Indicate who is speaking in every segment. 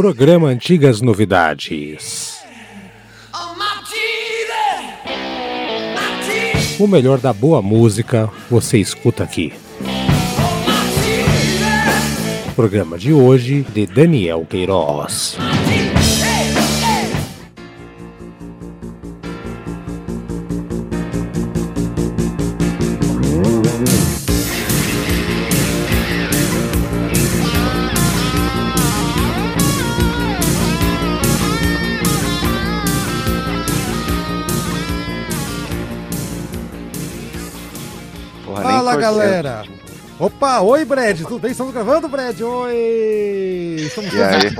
Speaker 1: Programa Antigas Novidades. O melhor da boa música você escuta aqui. Programa de hoje de Daniel Queiroz.
Speaker 2: Opa, oi Brad, tudo bem? Estamos gravando, Brad? Oi! Estamos
Speaker 3: E aí?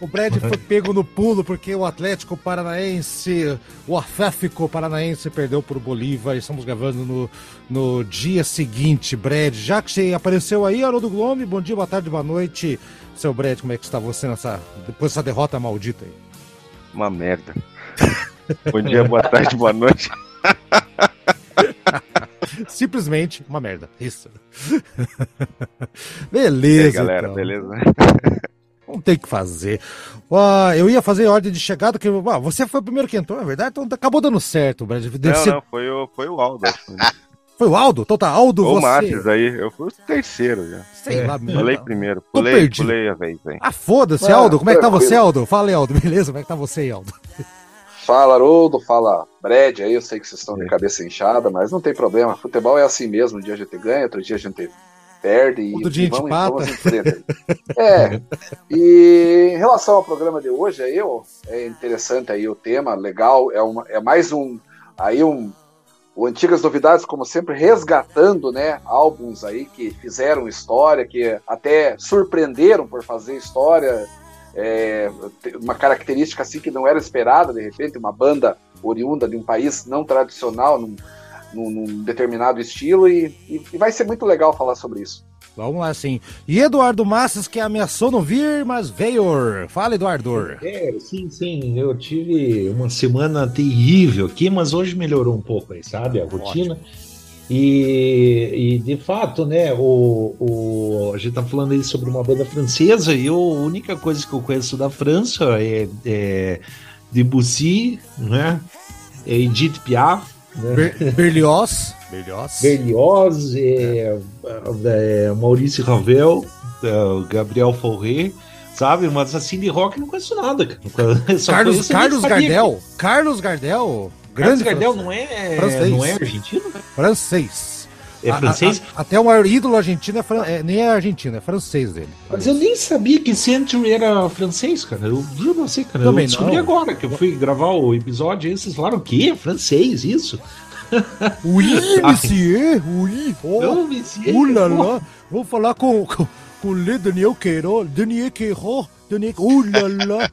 Speaker 2: O Brad foi pego no pulo porque o Atlético Paranaense, o Atlético Paranaense perdeu por Bolívar. Estamos gravando no, no dia seguinte, Brad. Já que você apareceu aí, Haroldo Glome, bom dia, boa tarde, boa noite. Seu Brad, como é que está você nessa, depois dessa derrota maldita aí?
Speaker 3: Uma merda. Bom dia, boa tarde, boa noite.
Speaker 2: Simplesmente uma merda. Isso.
Speaker 3: E
Speaker 2: beleza.
Speaker 3: aí, galera,
Speaker 2: então.
Speaker 3: beleza?
Speaker 2: Não tem o que fazer. Ó, eu ia fazer ordem de chegada, que ó, você foi o primeiro que entrou, é verdade? Então acabou dando certo, Brad. Deve
Speaker 3: Não,
Speaker 2: ser-
Speaker 3: não, foi o, foi o Aldo.
Speaker 2: Foi o Aldo? Então tá, Aldo,
Speaker 3: Ou o
Speaker 2: você.
Speaker 3: Matheus aí, eu fui o terceiro já.
Speaker 2: Sei lá, meu.
Speaker 3: Falei primeiro,
Speaker 2: Tô
Speaker 3: pulei,
Speaker 2: perdido.
Speaker 3: pulei a vez aí.
Speaker 2: Ah, foda-se,
Speaker 4: Ah,
Speaker 2: Aldo. Como é que tá você, Aldo? Fala aí, Aldo. Beleza? Como é que tá você aí, Aldo?
Speaker 4: Fala Haroldo, fala Brad, aí eu sei que vocês estão
Speaker 3: É.
Speaker 4: de cabeça inchada, mas não tem problema. Futebol é assim mesmo, um dia a gente ganha, outro dia a gente perde e,
Speaker 2: Outro dia
Speaker 4: e
Speaker 2: gente
Speaker 4: vamos,
Speaker 2: empata.
Speaker 4: vamos em frente. É. E em relação ao programa de hoje, aí, ó, é interessante aí o tema, legal, é, uma, é mais um aí um o Antigas Novidades, como sempre, resgatando, né, álbuns aí que fizeram história, que até surpreenderam por fazer história, é, uma característica assim que não era esperada, de repente, uma banda oriunda de um país não tradicional, num, num- num determinado estilo, e, e- e vai ser muito legal falar sobre isso.
Speaker 2: Vamos lá, sim. E Eduardo Massas, que ameaçou não vir, mas veio. Fala, Eduardo.
Speaker 5: É, sim, sim. Eu tive uma semana terrível aqui, mas hoje melhorou um pouco aí, sabe? A rotina. E, e, de fato, né, o, o, a gente tá falando aí sobre uma banda francesa e eu, a única coisa que eu conheço da França é, é Debussy, né? É Edith Piaf, né?
Speaker 2: Ber Berlioz. Berlioz.
Speaker 5: Berlioz, é, é, Maurício Ravel, é, Gabriel Fauré, sabe? Mas assim de rock não conheço nada, cara. Só
Speaker 2: Carlos, Carlos Gardel. Carlos Gardel. Grande
Speaker 5: Gardel não é,
Speaker 2: francês.
Speaker 5: não é argentino?
Speaker 2: francês.
Speaker 5: É francês?
Speaker 2: a- a- até o maior ídolo argentino é, fran- é- nem é argentino, é francês dele.
Speaker 5: Mas eu nem sabia que Century era francês, cara. Eu juro pra você, cara.
Speaker 2: Também
Speaker 5: eu descobri
Speaker 2: não.
Speaker 5: agora que eu fui gravar o episódio e vocês falaram o quê? Francês, isso?
Speaker 2: Oui,
Speaker 5: Ah.
Speaker 2: monsieur, oui. Oh,
Speaker 5: me sei.
Speaker 2: uh lá lá. Vou falar com, com, com o Le Daniel Queiroz. Daniel Queiroz. Daniel, uh lá lá.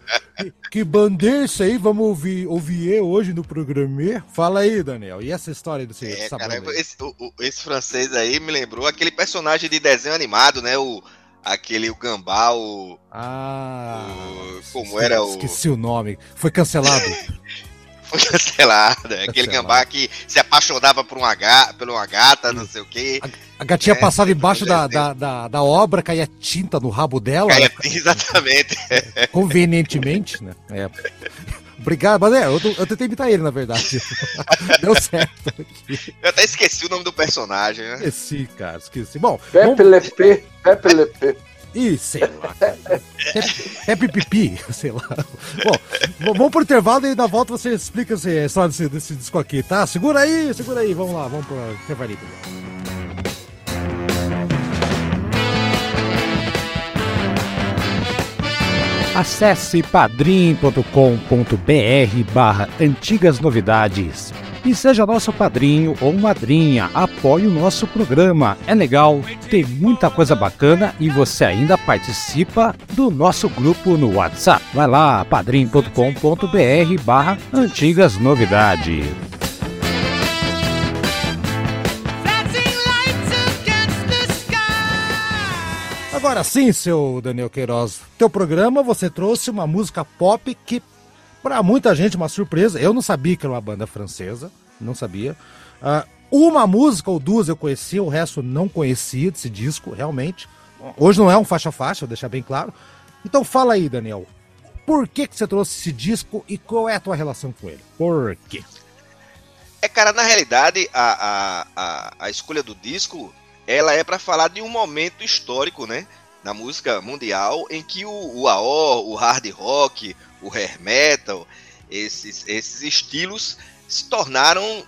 Speaker 2: Que, bandeira isso aí, vamos ouvir, ouvir hoje no programa. Fala aí, Daniel. E essa história desse,
Speaker 6: É, cara, esse, o- o- esse francês aí me lembrou aquele personagem de desenho animado, né? O, aquele o Gambá, o.
Speaker 2: Ah,
Speaker 6: o- como
Speaker 2: esque-
Speaker 6: era o.
Speaker 2: Esqueci o nome. Foi cancelado.
Speaker 6: Foi cancelado. é Aquele
Speaker 2: Cancelado.
Speaker 6: Gambá que se apaixonava por uma, ga, por uma gata, não sei o quê.
Speaker 2: A gatinha
Speaker 6: É,
Speaker 2: passava embaixo da, da, da, da obra, caía tinta no rabo dela.
Speaker 6: Caía- exatamente.
Speaker 2: Convenientemente, né? É. Obrigado, mas é, eu, eu tentei imitar ele, na verdade. Deu certo. aqui.
Speaker 6: Eu até esqueci o nome do personagem, né?
Speaker 2: Esqueci, cara, esqueci. Bom, vamos...
Speaker 4: Pepe Lepê, Pepe Lepê.
Speaker 2: Ih, sei lá. É, é pipipi, sei lá. Bom, vamos pro intervalo e na volta você explica a história desse, desse disco aqui, tá? Segura aí, segura aí, vamos lá, vamos pro intervalo. Acesse padrim.com.br barra antigas novidades e seja nosso padrinho ou madrinha. Apoie o nosso programa. É legal, tem muita coisa bacana e você ainda participa do nosso grupo no WhatsApp. Vai lá, padrim.com.br barra antigas novidades. Agora sim, seu Daniel Queiroz, teu programa você trouxe uma música pop que para muita gente uma surpresa. Eu não sabia que era uma banda francesa, não sabia. Ah, uma música ou duas eu conhecia, o resto não conhecia desse disco, realmente. Hoje não é um faixa-faixa, vou deixar bem claro. Então fala aí, Daniel. por que, que você trouxe esse disco e qual é a tua relação com ele? Por quê?
Speaker 6: É, cara, na realidade, a, a, a, a escolha do disco, ela é para falar de um momento histórico, né? Na música mundial, em que o, o AO, o hard rock, o hair metal, esses, esses estilos se tornaram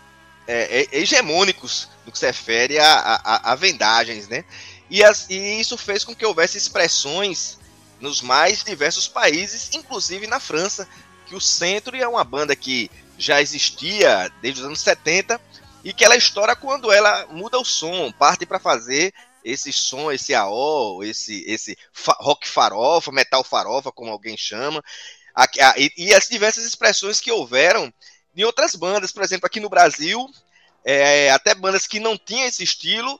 Speaker 6: é, é, hegemônicos no que se refere a, a, a vendagens, né? E, as, e, isso fez com que houvesse expressões nos mais diversos países, inclusive na França, que o Centro é uma banda que já existia desde os anos 70 e que ela estoura quando ela muda o som, parte para fazer esse som, esse AO, esse, esse rock farofa, metal farofa, como alguém chama, e, e as diversas expressões que houveram em outras bandas, por exemplo, aqui no Brasil, é, até bandas que não tinham esse estilo,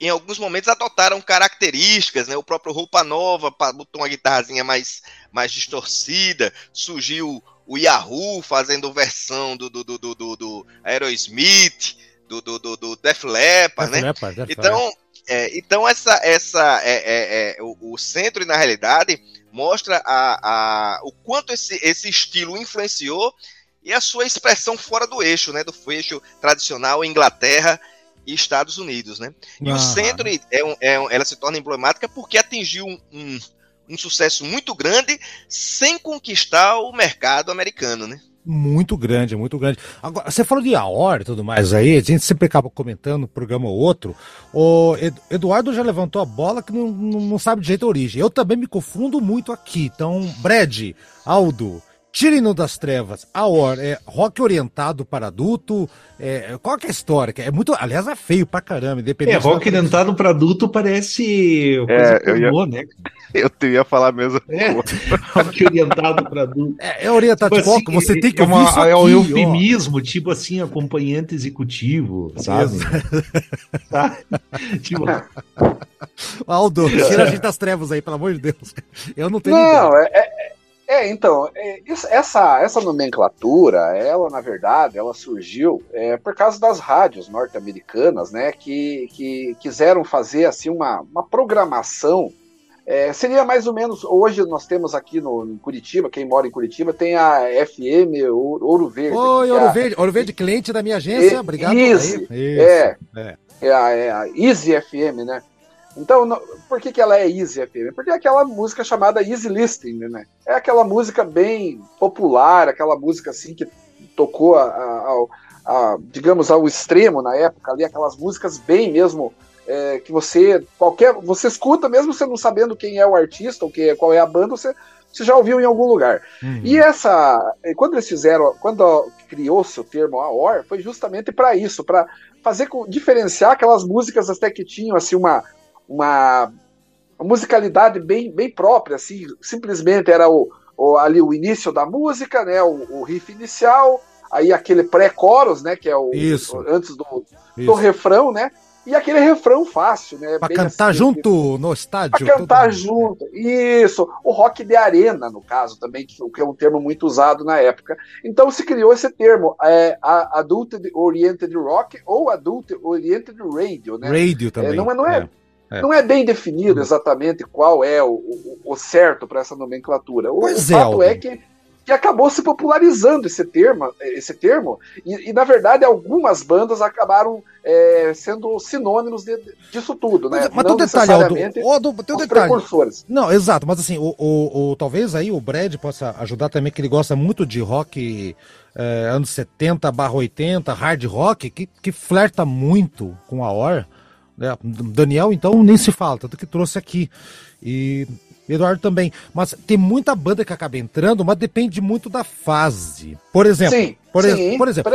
Speaker 6: em alguns momentos adotaram características, né? O próprio Roupa Nova botou uma guitarrazinha mais, mais distorcida, surgiu o Yahoo fazendo versão do, do, do, do, do Aerosmith, do, do, do, do Def Leppard, né? Leppard, Def então, é, então essa, essa é, é, é, o, o, centro, na realidade, mostra a, a, o quanto esse, esse estilo influenciou e a sua expressão fora do eixo, né? Do eixo tradicional Inglaterra e Estados Unidos, né? E ah. o centro é um, é um, ela se torna emblemática porque atingiu um, um, um, sucesso muito grande sem conquistar o mercado americano, né?
Speaker 2: Muito grande, muito grande. Agora, você falou de hora e tudo mais aí, a gente sempre acaba comentando um programa ou outro. O Eduardo já levantou a bola que não, não sabe de jeito a origem. Eu também me confundo muito aqui. Então, Brad, Aldo, Tirem-no das trevas. A War é rock orientado para adulto. É, qual que é a história? É muito, aliás, é feio pra caramba, independente.
Speaker 5: É, rock orientado para adulto parece
Speaker 3: coisa é, eu ia, né? Eu ia falar mesmo.
Speaker 5: É, rock orientado para adulto.
Speaker 2: É, é orientado tipo assim, você tem que
Speaker 5: é, uma, aqui, é um eufemismo, ó. tipo assim, acompanhante executivo, sabe? tá?
Speaker 2: tipo... Aldo, tira a gente das trevas aí, pelo amor de Deus. Eu não tenho.
Speaker 4: Não, é, é é, então, é, essa, essa nomenclatura, ela, na verdade, ela surgiu é, por causa das rádios norte-americanas, né, que, que quiseram fazer, assim, uma, uma programação é, seria mais ou menos, hoje nós temos aqui no, em Curitiba, quem mora em Curitiba, tem a FM Ouro Verde.
Speaker 2: Oi, Ouro, a... Verde, Ouro Verde, cliente da minha agência, e, obrigado.
Speaker 4: Easy, é, é. É, a, é a Easy FM, né? Então, no, por que, que ela é Easy FM? Porque é aquela música chamada Easy Listening, né? É aquela música bem popular, aquela música assim que tocou a, a, a, digamos ao extremo na época ali, aquelas músicas bem mesmo é, que você qualquer você escuta mesmo você não sabendo quem é o artista ou que, é, qual é a banda, você, você já ouviu em algum lugar. Uhum. E essa, quando eles fizeram, quando criou-se o termo AOR, foi justamente para isso, para fazer diferenciar aquelas músicas até que tinham assim uma uma, musicalidade bem, bem própria, assim, simplesmente era o, o, ali o início da música, né, o, o riff inicial, aí aquele pré-coros, né, que é o,
Speaker 2: Isso.
Speaker 4: o antes do, do refrão, né, e aquele refrão fácil, né?
Speaker 2: Pra cantar assim, junto no estádio.
Speaker 4: Pra cantar junto. Isso. O rock de arena, no caso, também, que, é um termo muito usado na época. Então se criou esse termo, é, Adult Oriented Rock ou Adult Oriented Radio, né?
Speaker 2: Radio também.
Speaker 4: É, não, não é, é é. Não é bem definido uhum. exatamente qual é o, o, o certo para essa nomenclatura. O,
Speaker 2: pois
Speaker 4: o fato é, é que, que acabou se popularizando esse termo, esse termo e, e na verdade algumas bandas acabaram é, sendo sinônimos de, disso tudo, né?
Speaker 2: Mas, mas Não detalhe,
Speaker 4: Aldo, tem um detalhe. precursores.
Speaker 2: Não, exato, mas assim, o, o, o, talvez aí o Brad possa ajudar também, que ele gosta muito de rock é, anos 70 barra 80, hard rock, que, que flerta muito com a OR. É, Daniel, então, nem se fala, tanto que trouxe aqui. E Eduardo também. Mas tem muita banda que acaba entrando, mas depende muito da fase. Por exemplo. Sim, por, sim. por exemplo.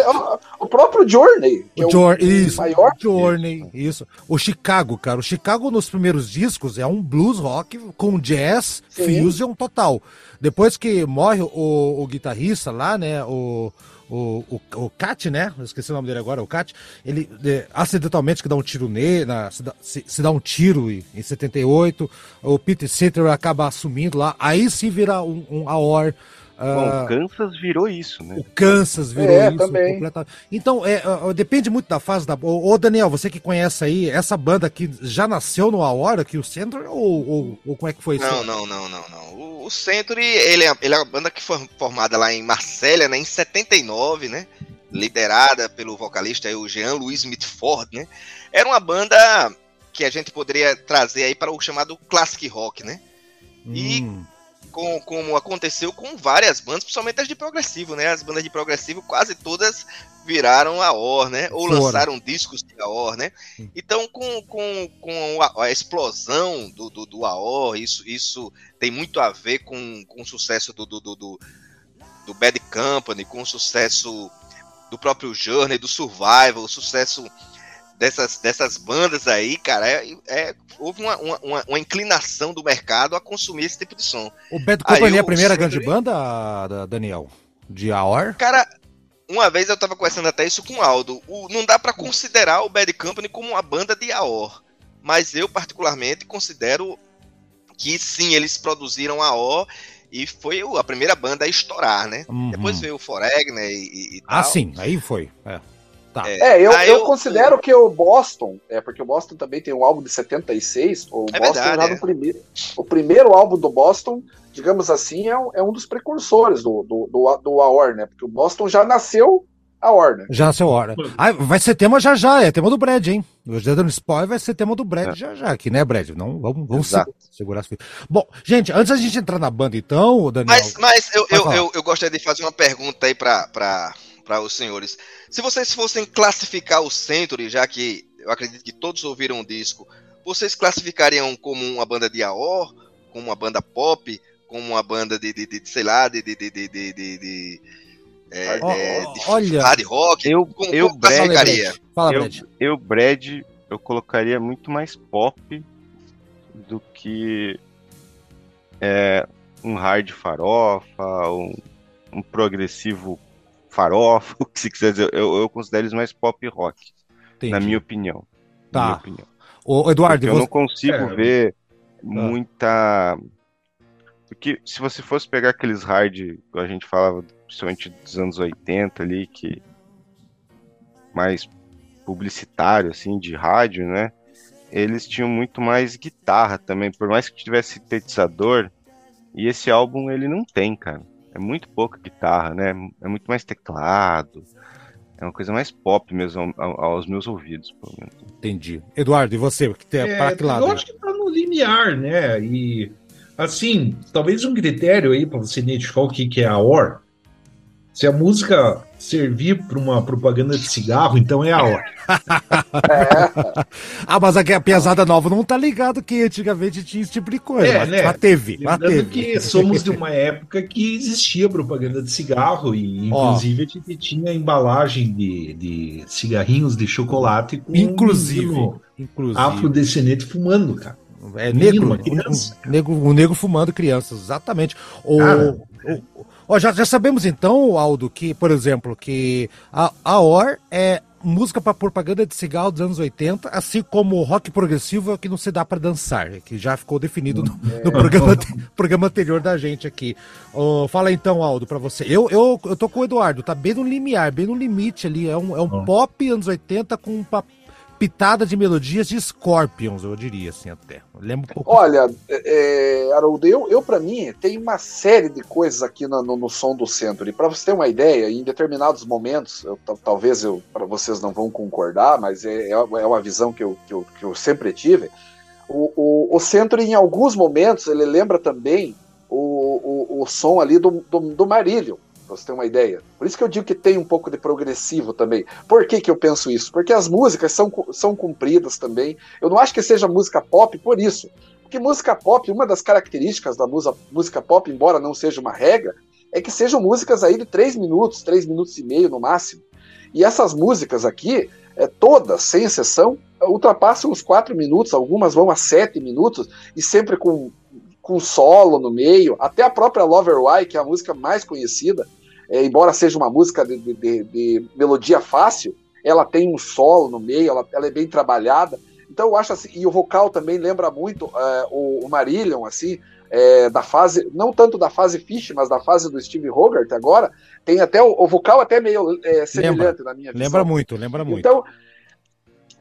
Speaker 4: O próprio Journey.
Speaker 2: o é o isso. Maior. Journey, isso. O Chicago, cara. O Chicago nos primeiros discos é um blues rock com jazz, sim. fusion total. Depois que morre o, o guitarrista lá, né? O o, o, o Kat, né? Eu esqueci o nome dele agora, o Kat, ele é, acidentalmente que dá um tiro nele, na, se, dá, se, se, dá um tiro em, em 78, o Peter Sitter acaba assumindo lá, aí sim vira um, um AOR
Speaker 3: Bom, o Kansas virou isso, né?
Speaker 2: O Kansas virou é, isso também. completamente. Então, é, depende muito da fase da. Ô, Daniel, você que conhece aí, essa banda aqui já nasceu no Aora, aqui o Centro, ou, ou, ou, como é que foi
Speaker 6: isso? Não, não, não, não, não. O, o Centro, ele é, ele é uma banda que foi formada lá em Marsella, né, em 79, né? Liderada pelo vocalista aí, o Jean-Louis Mitford, né? Era uma banda que a gente poderia trazer aí para o chamado classic rock, né? E hum com, como aconteceu com várias bandas, principalmente as de progressivo, né? As bandas de progressivo quase todas viraram a OR, né? Ou Fora. lançaram discos de AOR, né? Então, com, com, com a, a explosão do, do, do, AOR, isso, isso tem muito a ver com, com o sucesso do, do, do, do Bad Company, com o sucesso do próprio Journey, do Survival, o sucesso dessas, dessas bandas aí, cara, é, é houve uma, uma, uma, inclinação do mercado a consumir esse tipo de som.
Speaker 2: O Bad Company é a primeira grande banda, Daniel? De AOR?
Speaker 6: Cara, uma vez eu tava conversando até isso com o Aldo. O, não dá para considerar o Bad Company como uma banda de AOR. Mas eu, particularmente, considero que sim, eles produziram AOR e foi a primeira banda a estourar, né? Uhum. Depois veio o Foreg, né? E,
Speaker 2: e ah, sim, aí foi. É.
Speaker 4: Tá. É, é eu, eu, eu, considero que o Boston, é porque o Boston também tem um álbum de 76, o é Boston verdade, já no é. primeiro. O primeiro álbum do Boston, digamos assim, é um, é um dos precursores do, do, do, do AOR, né? Porque o Boston já nasceu a Warner.
Speaker 2: Já nasceu a Warner. Ah, vai ser tema já já, é tema do Brad, hein? Eu já dando spoiler, vai ser tema do Brad é. já já aqui, né, Brad? Não, vamos, vamos segurar as Bom, gente, antes da gente entrar na banda, então, Daniel.
Speaker 6: Mas, mas eu, eu, eu, eu, gostaria de fazer uma pergunta aí pra, pra, para os senhores. Se vocês fossem classificar o Century, já que eu acredito que todos ouviram o disco, vocês classificariam como uma banda de AOR, como uma banda pop, como uma banda de, de, de sei lá, de, de, de, de, de, de é, oh, é, de
Speaker 2: olha,
Speaker 6: hard rock?
Speaker 3: Eu, como, eu, como Brad, Fala, eu, Brad. Eu, Brad, eu colocaria muito mais pop do que é, um hard farofa, um, um progressivo farofa, o que se quiser dizer, eu, eu considero eles mais pop rock, Entendi. na minha opinião.
Speaker 2: Tá.
Speaker 3: Minha opinião.
Speaker 2: O Eduardo,
Speaker 3: eu você... não consigo é, ver tá. muita. Porque se você fosse pegar aqueles hard, que a gente falava, principalmente dos anos 80 ali, que mais publicitário, assim, de rádio, né? Eles tinham muito mais guitarra também, por mais que tivesse sintetizador. E esse álbum ele não tem, cara é muito pouca guitarra, né? É muito mais teclado. É uma coisa mais pop mesmo aos meus ouvidos, pelo menos.
Speaker 2: Entendi. Eduardo, e você? Que tem,
Speaker 5: é, que lado? Eu acho que tá no linear, né? E, assim, talvez um critério aí para você identificar o que, que é a OR, se a música servir para uma propaganda de cigarro, então é a hora.
Speaker 2: É. ah, mas aqui a pesada nova não tá ligado que antigamente tinha esse tipo de coisa. É, mas, né? mas teve, mas teve.
Speaker 5: que somos de uma época que existia propaganda de cigarro e inclusive a gente tinha embalagem de, de cigarrinhos de chocolate
Speaker 2: com inclusive, um inclusive.
Speaker 5: afrodescendente fumando, cara.
Speaker 2: É negro, um, negro, o negro fumando crianças, exatamente. O, cara, o, Ó, já, já sabemos então, Aldo, que, por exemplo, que a, a OR é música para propaganda de cigarro dos anos 80, assim como o rock progressivo é o que não se dá para dançar, que já ficou definido no, é. no programa, programa anterior da gente aqui. Oh, fala então, Aldo, para você. Eu, eu, eu tô com o Eduardo, tá bem no limiar, bem no limite ali. É um, é um pop anos 80 com um papel pitada de melodias de Scorpions, eu diria assim até. Lembro um pouco.
Speaker 4: Olha, é, Haroldo, eu, eu para mim tem uma série de coisas aqui no, no, no som do centro. E para você ter uma ideia, em determinados momentos, eu, talvez eu para vocês não vão concordar, mas é, é, é uma visão que eu, que eu, que eu sempre tive. O, o, o centro, em alguns momentos, ele lembra também o, o, o som ali do, do, do Marílio pra você ter uma ideia. Por isso que eu digo que tem um pouco de progressivo também. Por que, que eu penso isso? Porque as músicas são, são compridas também. Eu não acho que seja música pop por isso. Porque música pop, uma das características da música, música pop, embora não seja uma regra, é que sejam músicas aí de 3 minutos, 3 minutos e meio no máximo. E essas músicas aqui, é, todas, sem exceção, ultrapassam os 4 minutos, algumas vão a 7 minutos, e sempre com com solo no meio, até a própria Lover Why, que é a música mais conhecida, é, embora seja uma música de, de, de, melodia fácil, ela tem um solo no meio, ela, ela, é bem trabalhada. Então eu acho assim, e o vocal também lembra muito uh, o, o Marillion, assim, é, da fase, não tanto da fase Fish, mas da fase do Steve Hogarth agora, tem até o, o vocal até meio é, semelhante lembra,
Speaker 2: na
Speaker 4: minha
Speaker 2: visão. Lembra muito, lembra muito.
Speaker 4: Então,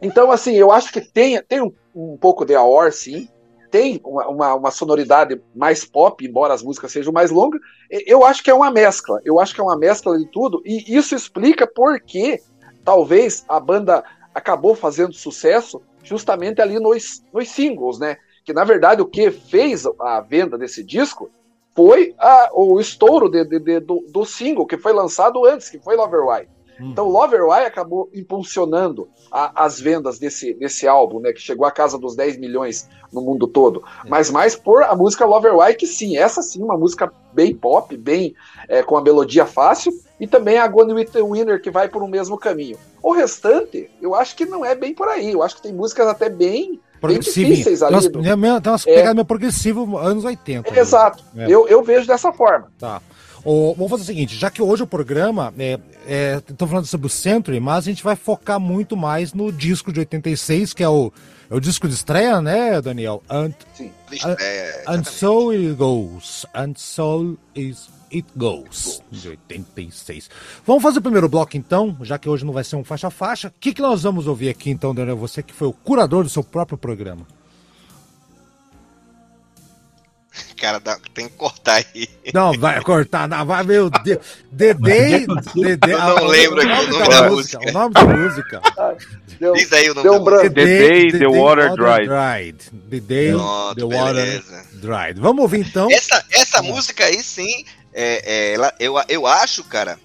Speaker 4: então assim, eu acho que tem, tem um, um pouco de Aor, sim, tem uma, uma, uma, sonoridade mais pop, embora as músicas sejam mais longas, eu acho que é uma mescla, eu acho que é uma mescla de tudo, e isso explica por que talvez a banda acabou fazendo sucesso justamente ali nos, nos singles, né? Que na verdade o que fez a venda desse disco foi a, o estouro de, de, de, do, do, single que foi lançado antes, que foi Lover Hum. Então, Lover Why acabou impulsionando a, as vendas desse, desse álbum, né? Que chegou à casa dos 10 milhões no mundo todo. Hum. Mas mais por a música Lover Why, que sim, essa sim, uma música bem pop, bem é, com a melodia fácil, e também a Gone with the Winner, que vai por um mesmo caminho. O restante, eu acho que não é bem por aí. Eu acho que tem músicas até bem difíceis ali.
Speaker 2: Nossa, do... Tem umas é, meio progressivo anos 80.
Speaker 4: Exato. É. Eu, eu vejo dessa forma.
Speaker 2: Tá. O, vamos fazer o seguinte, já que hoje o programa é, é, falando sobre o Century, mas a gente vai focar muito mais no disco de 86, que é o, é o disco de estreia, né, Daniel? And, Sim, and, and so it goes. And so is It Goes, de 86. Vamos fazer o primeiro bloco então, já que hoje não vai ser um faixa-faixa. O que, que nós vamos ouvir aqui então, Daniel? Você que foi o curador do seu próprio programa.
Speaker 6: Cara, dá, tem que cortar aí.
Speaker 2: Não, vai cortar, não, vai, meu Deus. Dedê. Dedê
Speaker 6: eu não ah, lembro aqui o nome da, música.
Speaker 2: música. O nome da música.
Speaker 6: Deu, Diz aí o nome
Speaker 3: deu da música. The Day the, Water Dried.
Speaker 2: dried. The Day the Water Dried. Vamos ouvir então.
Speaker 6: Essa, essa música aí, sim, é, é, ela, eu, eu acho, cara,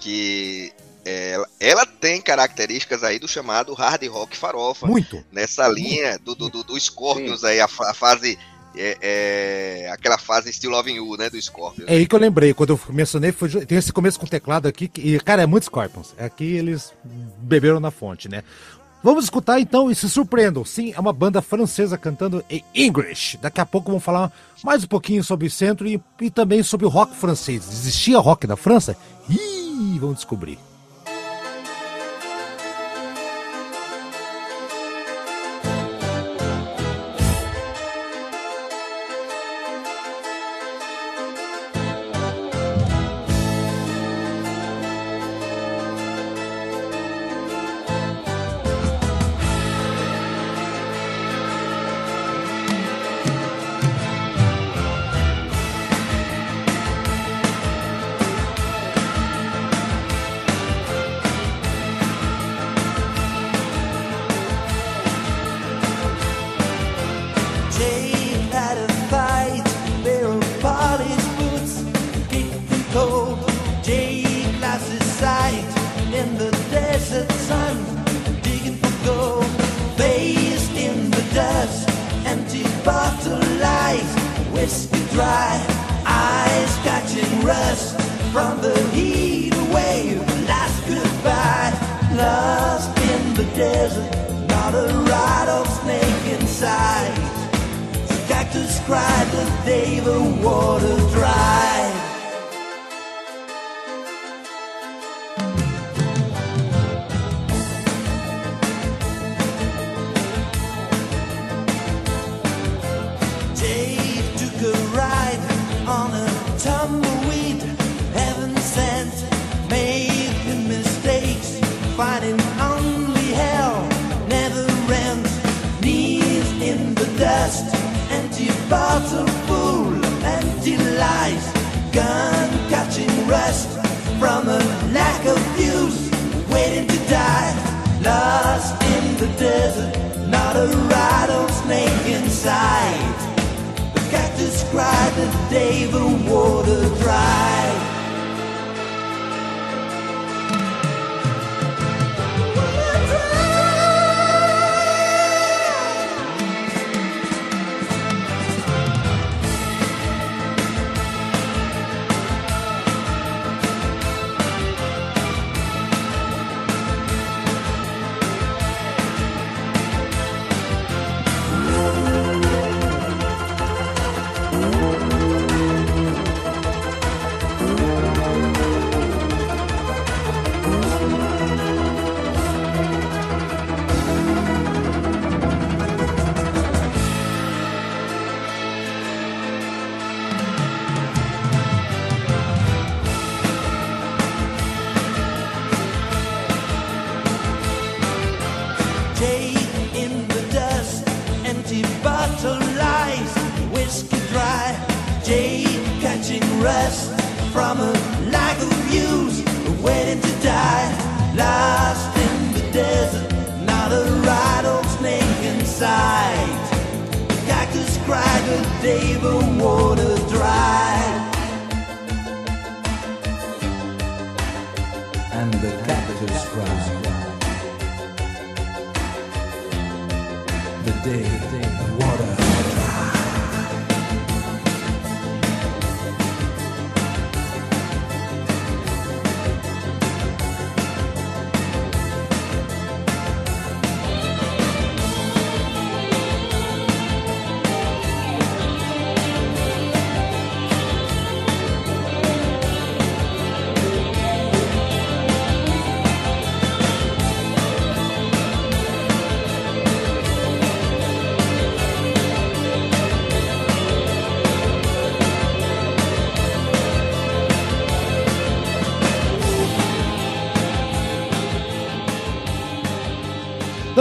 Speaker 6: que ela, ela, tem características aí do chamado hard rock farofa.
Speaker 2: Muito.
Speaker 6: Nessa linha do, do, do, do Scorpions aí, a, a fase é, é, aquela fase Still Loving You, né, do Scorpions.
Speaker 2: É aí que eu lembrei, quando eu mencionei, foi, tem esse começo com teclado aqui, e, cara, é muito Scorpions. Aqui eles beberam na fonte, né? Vamos escutar então e se surpreendam. Sim, é uma banda francesa cantando em English. Daqui a pouco vamos falar mais um pouquinho sobre o centro e, e também sobre o rock francês. Existia rock na França? Ih, vamos descobrir.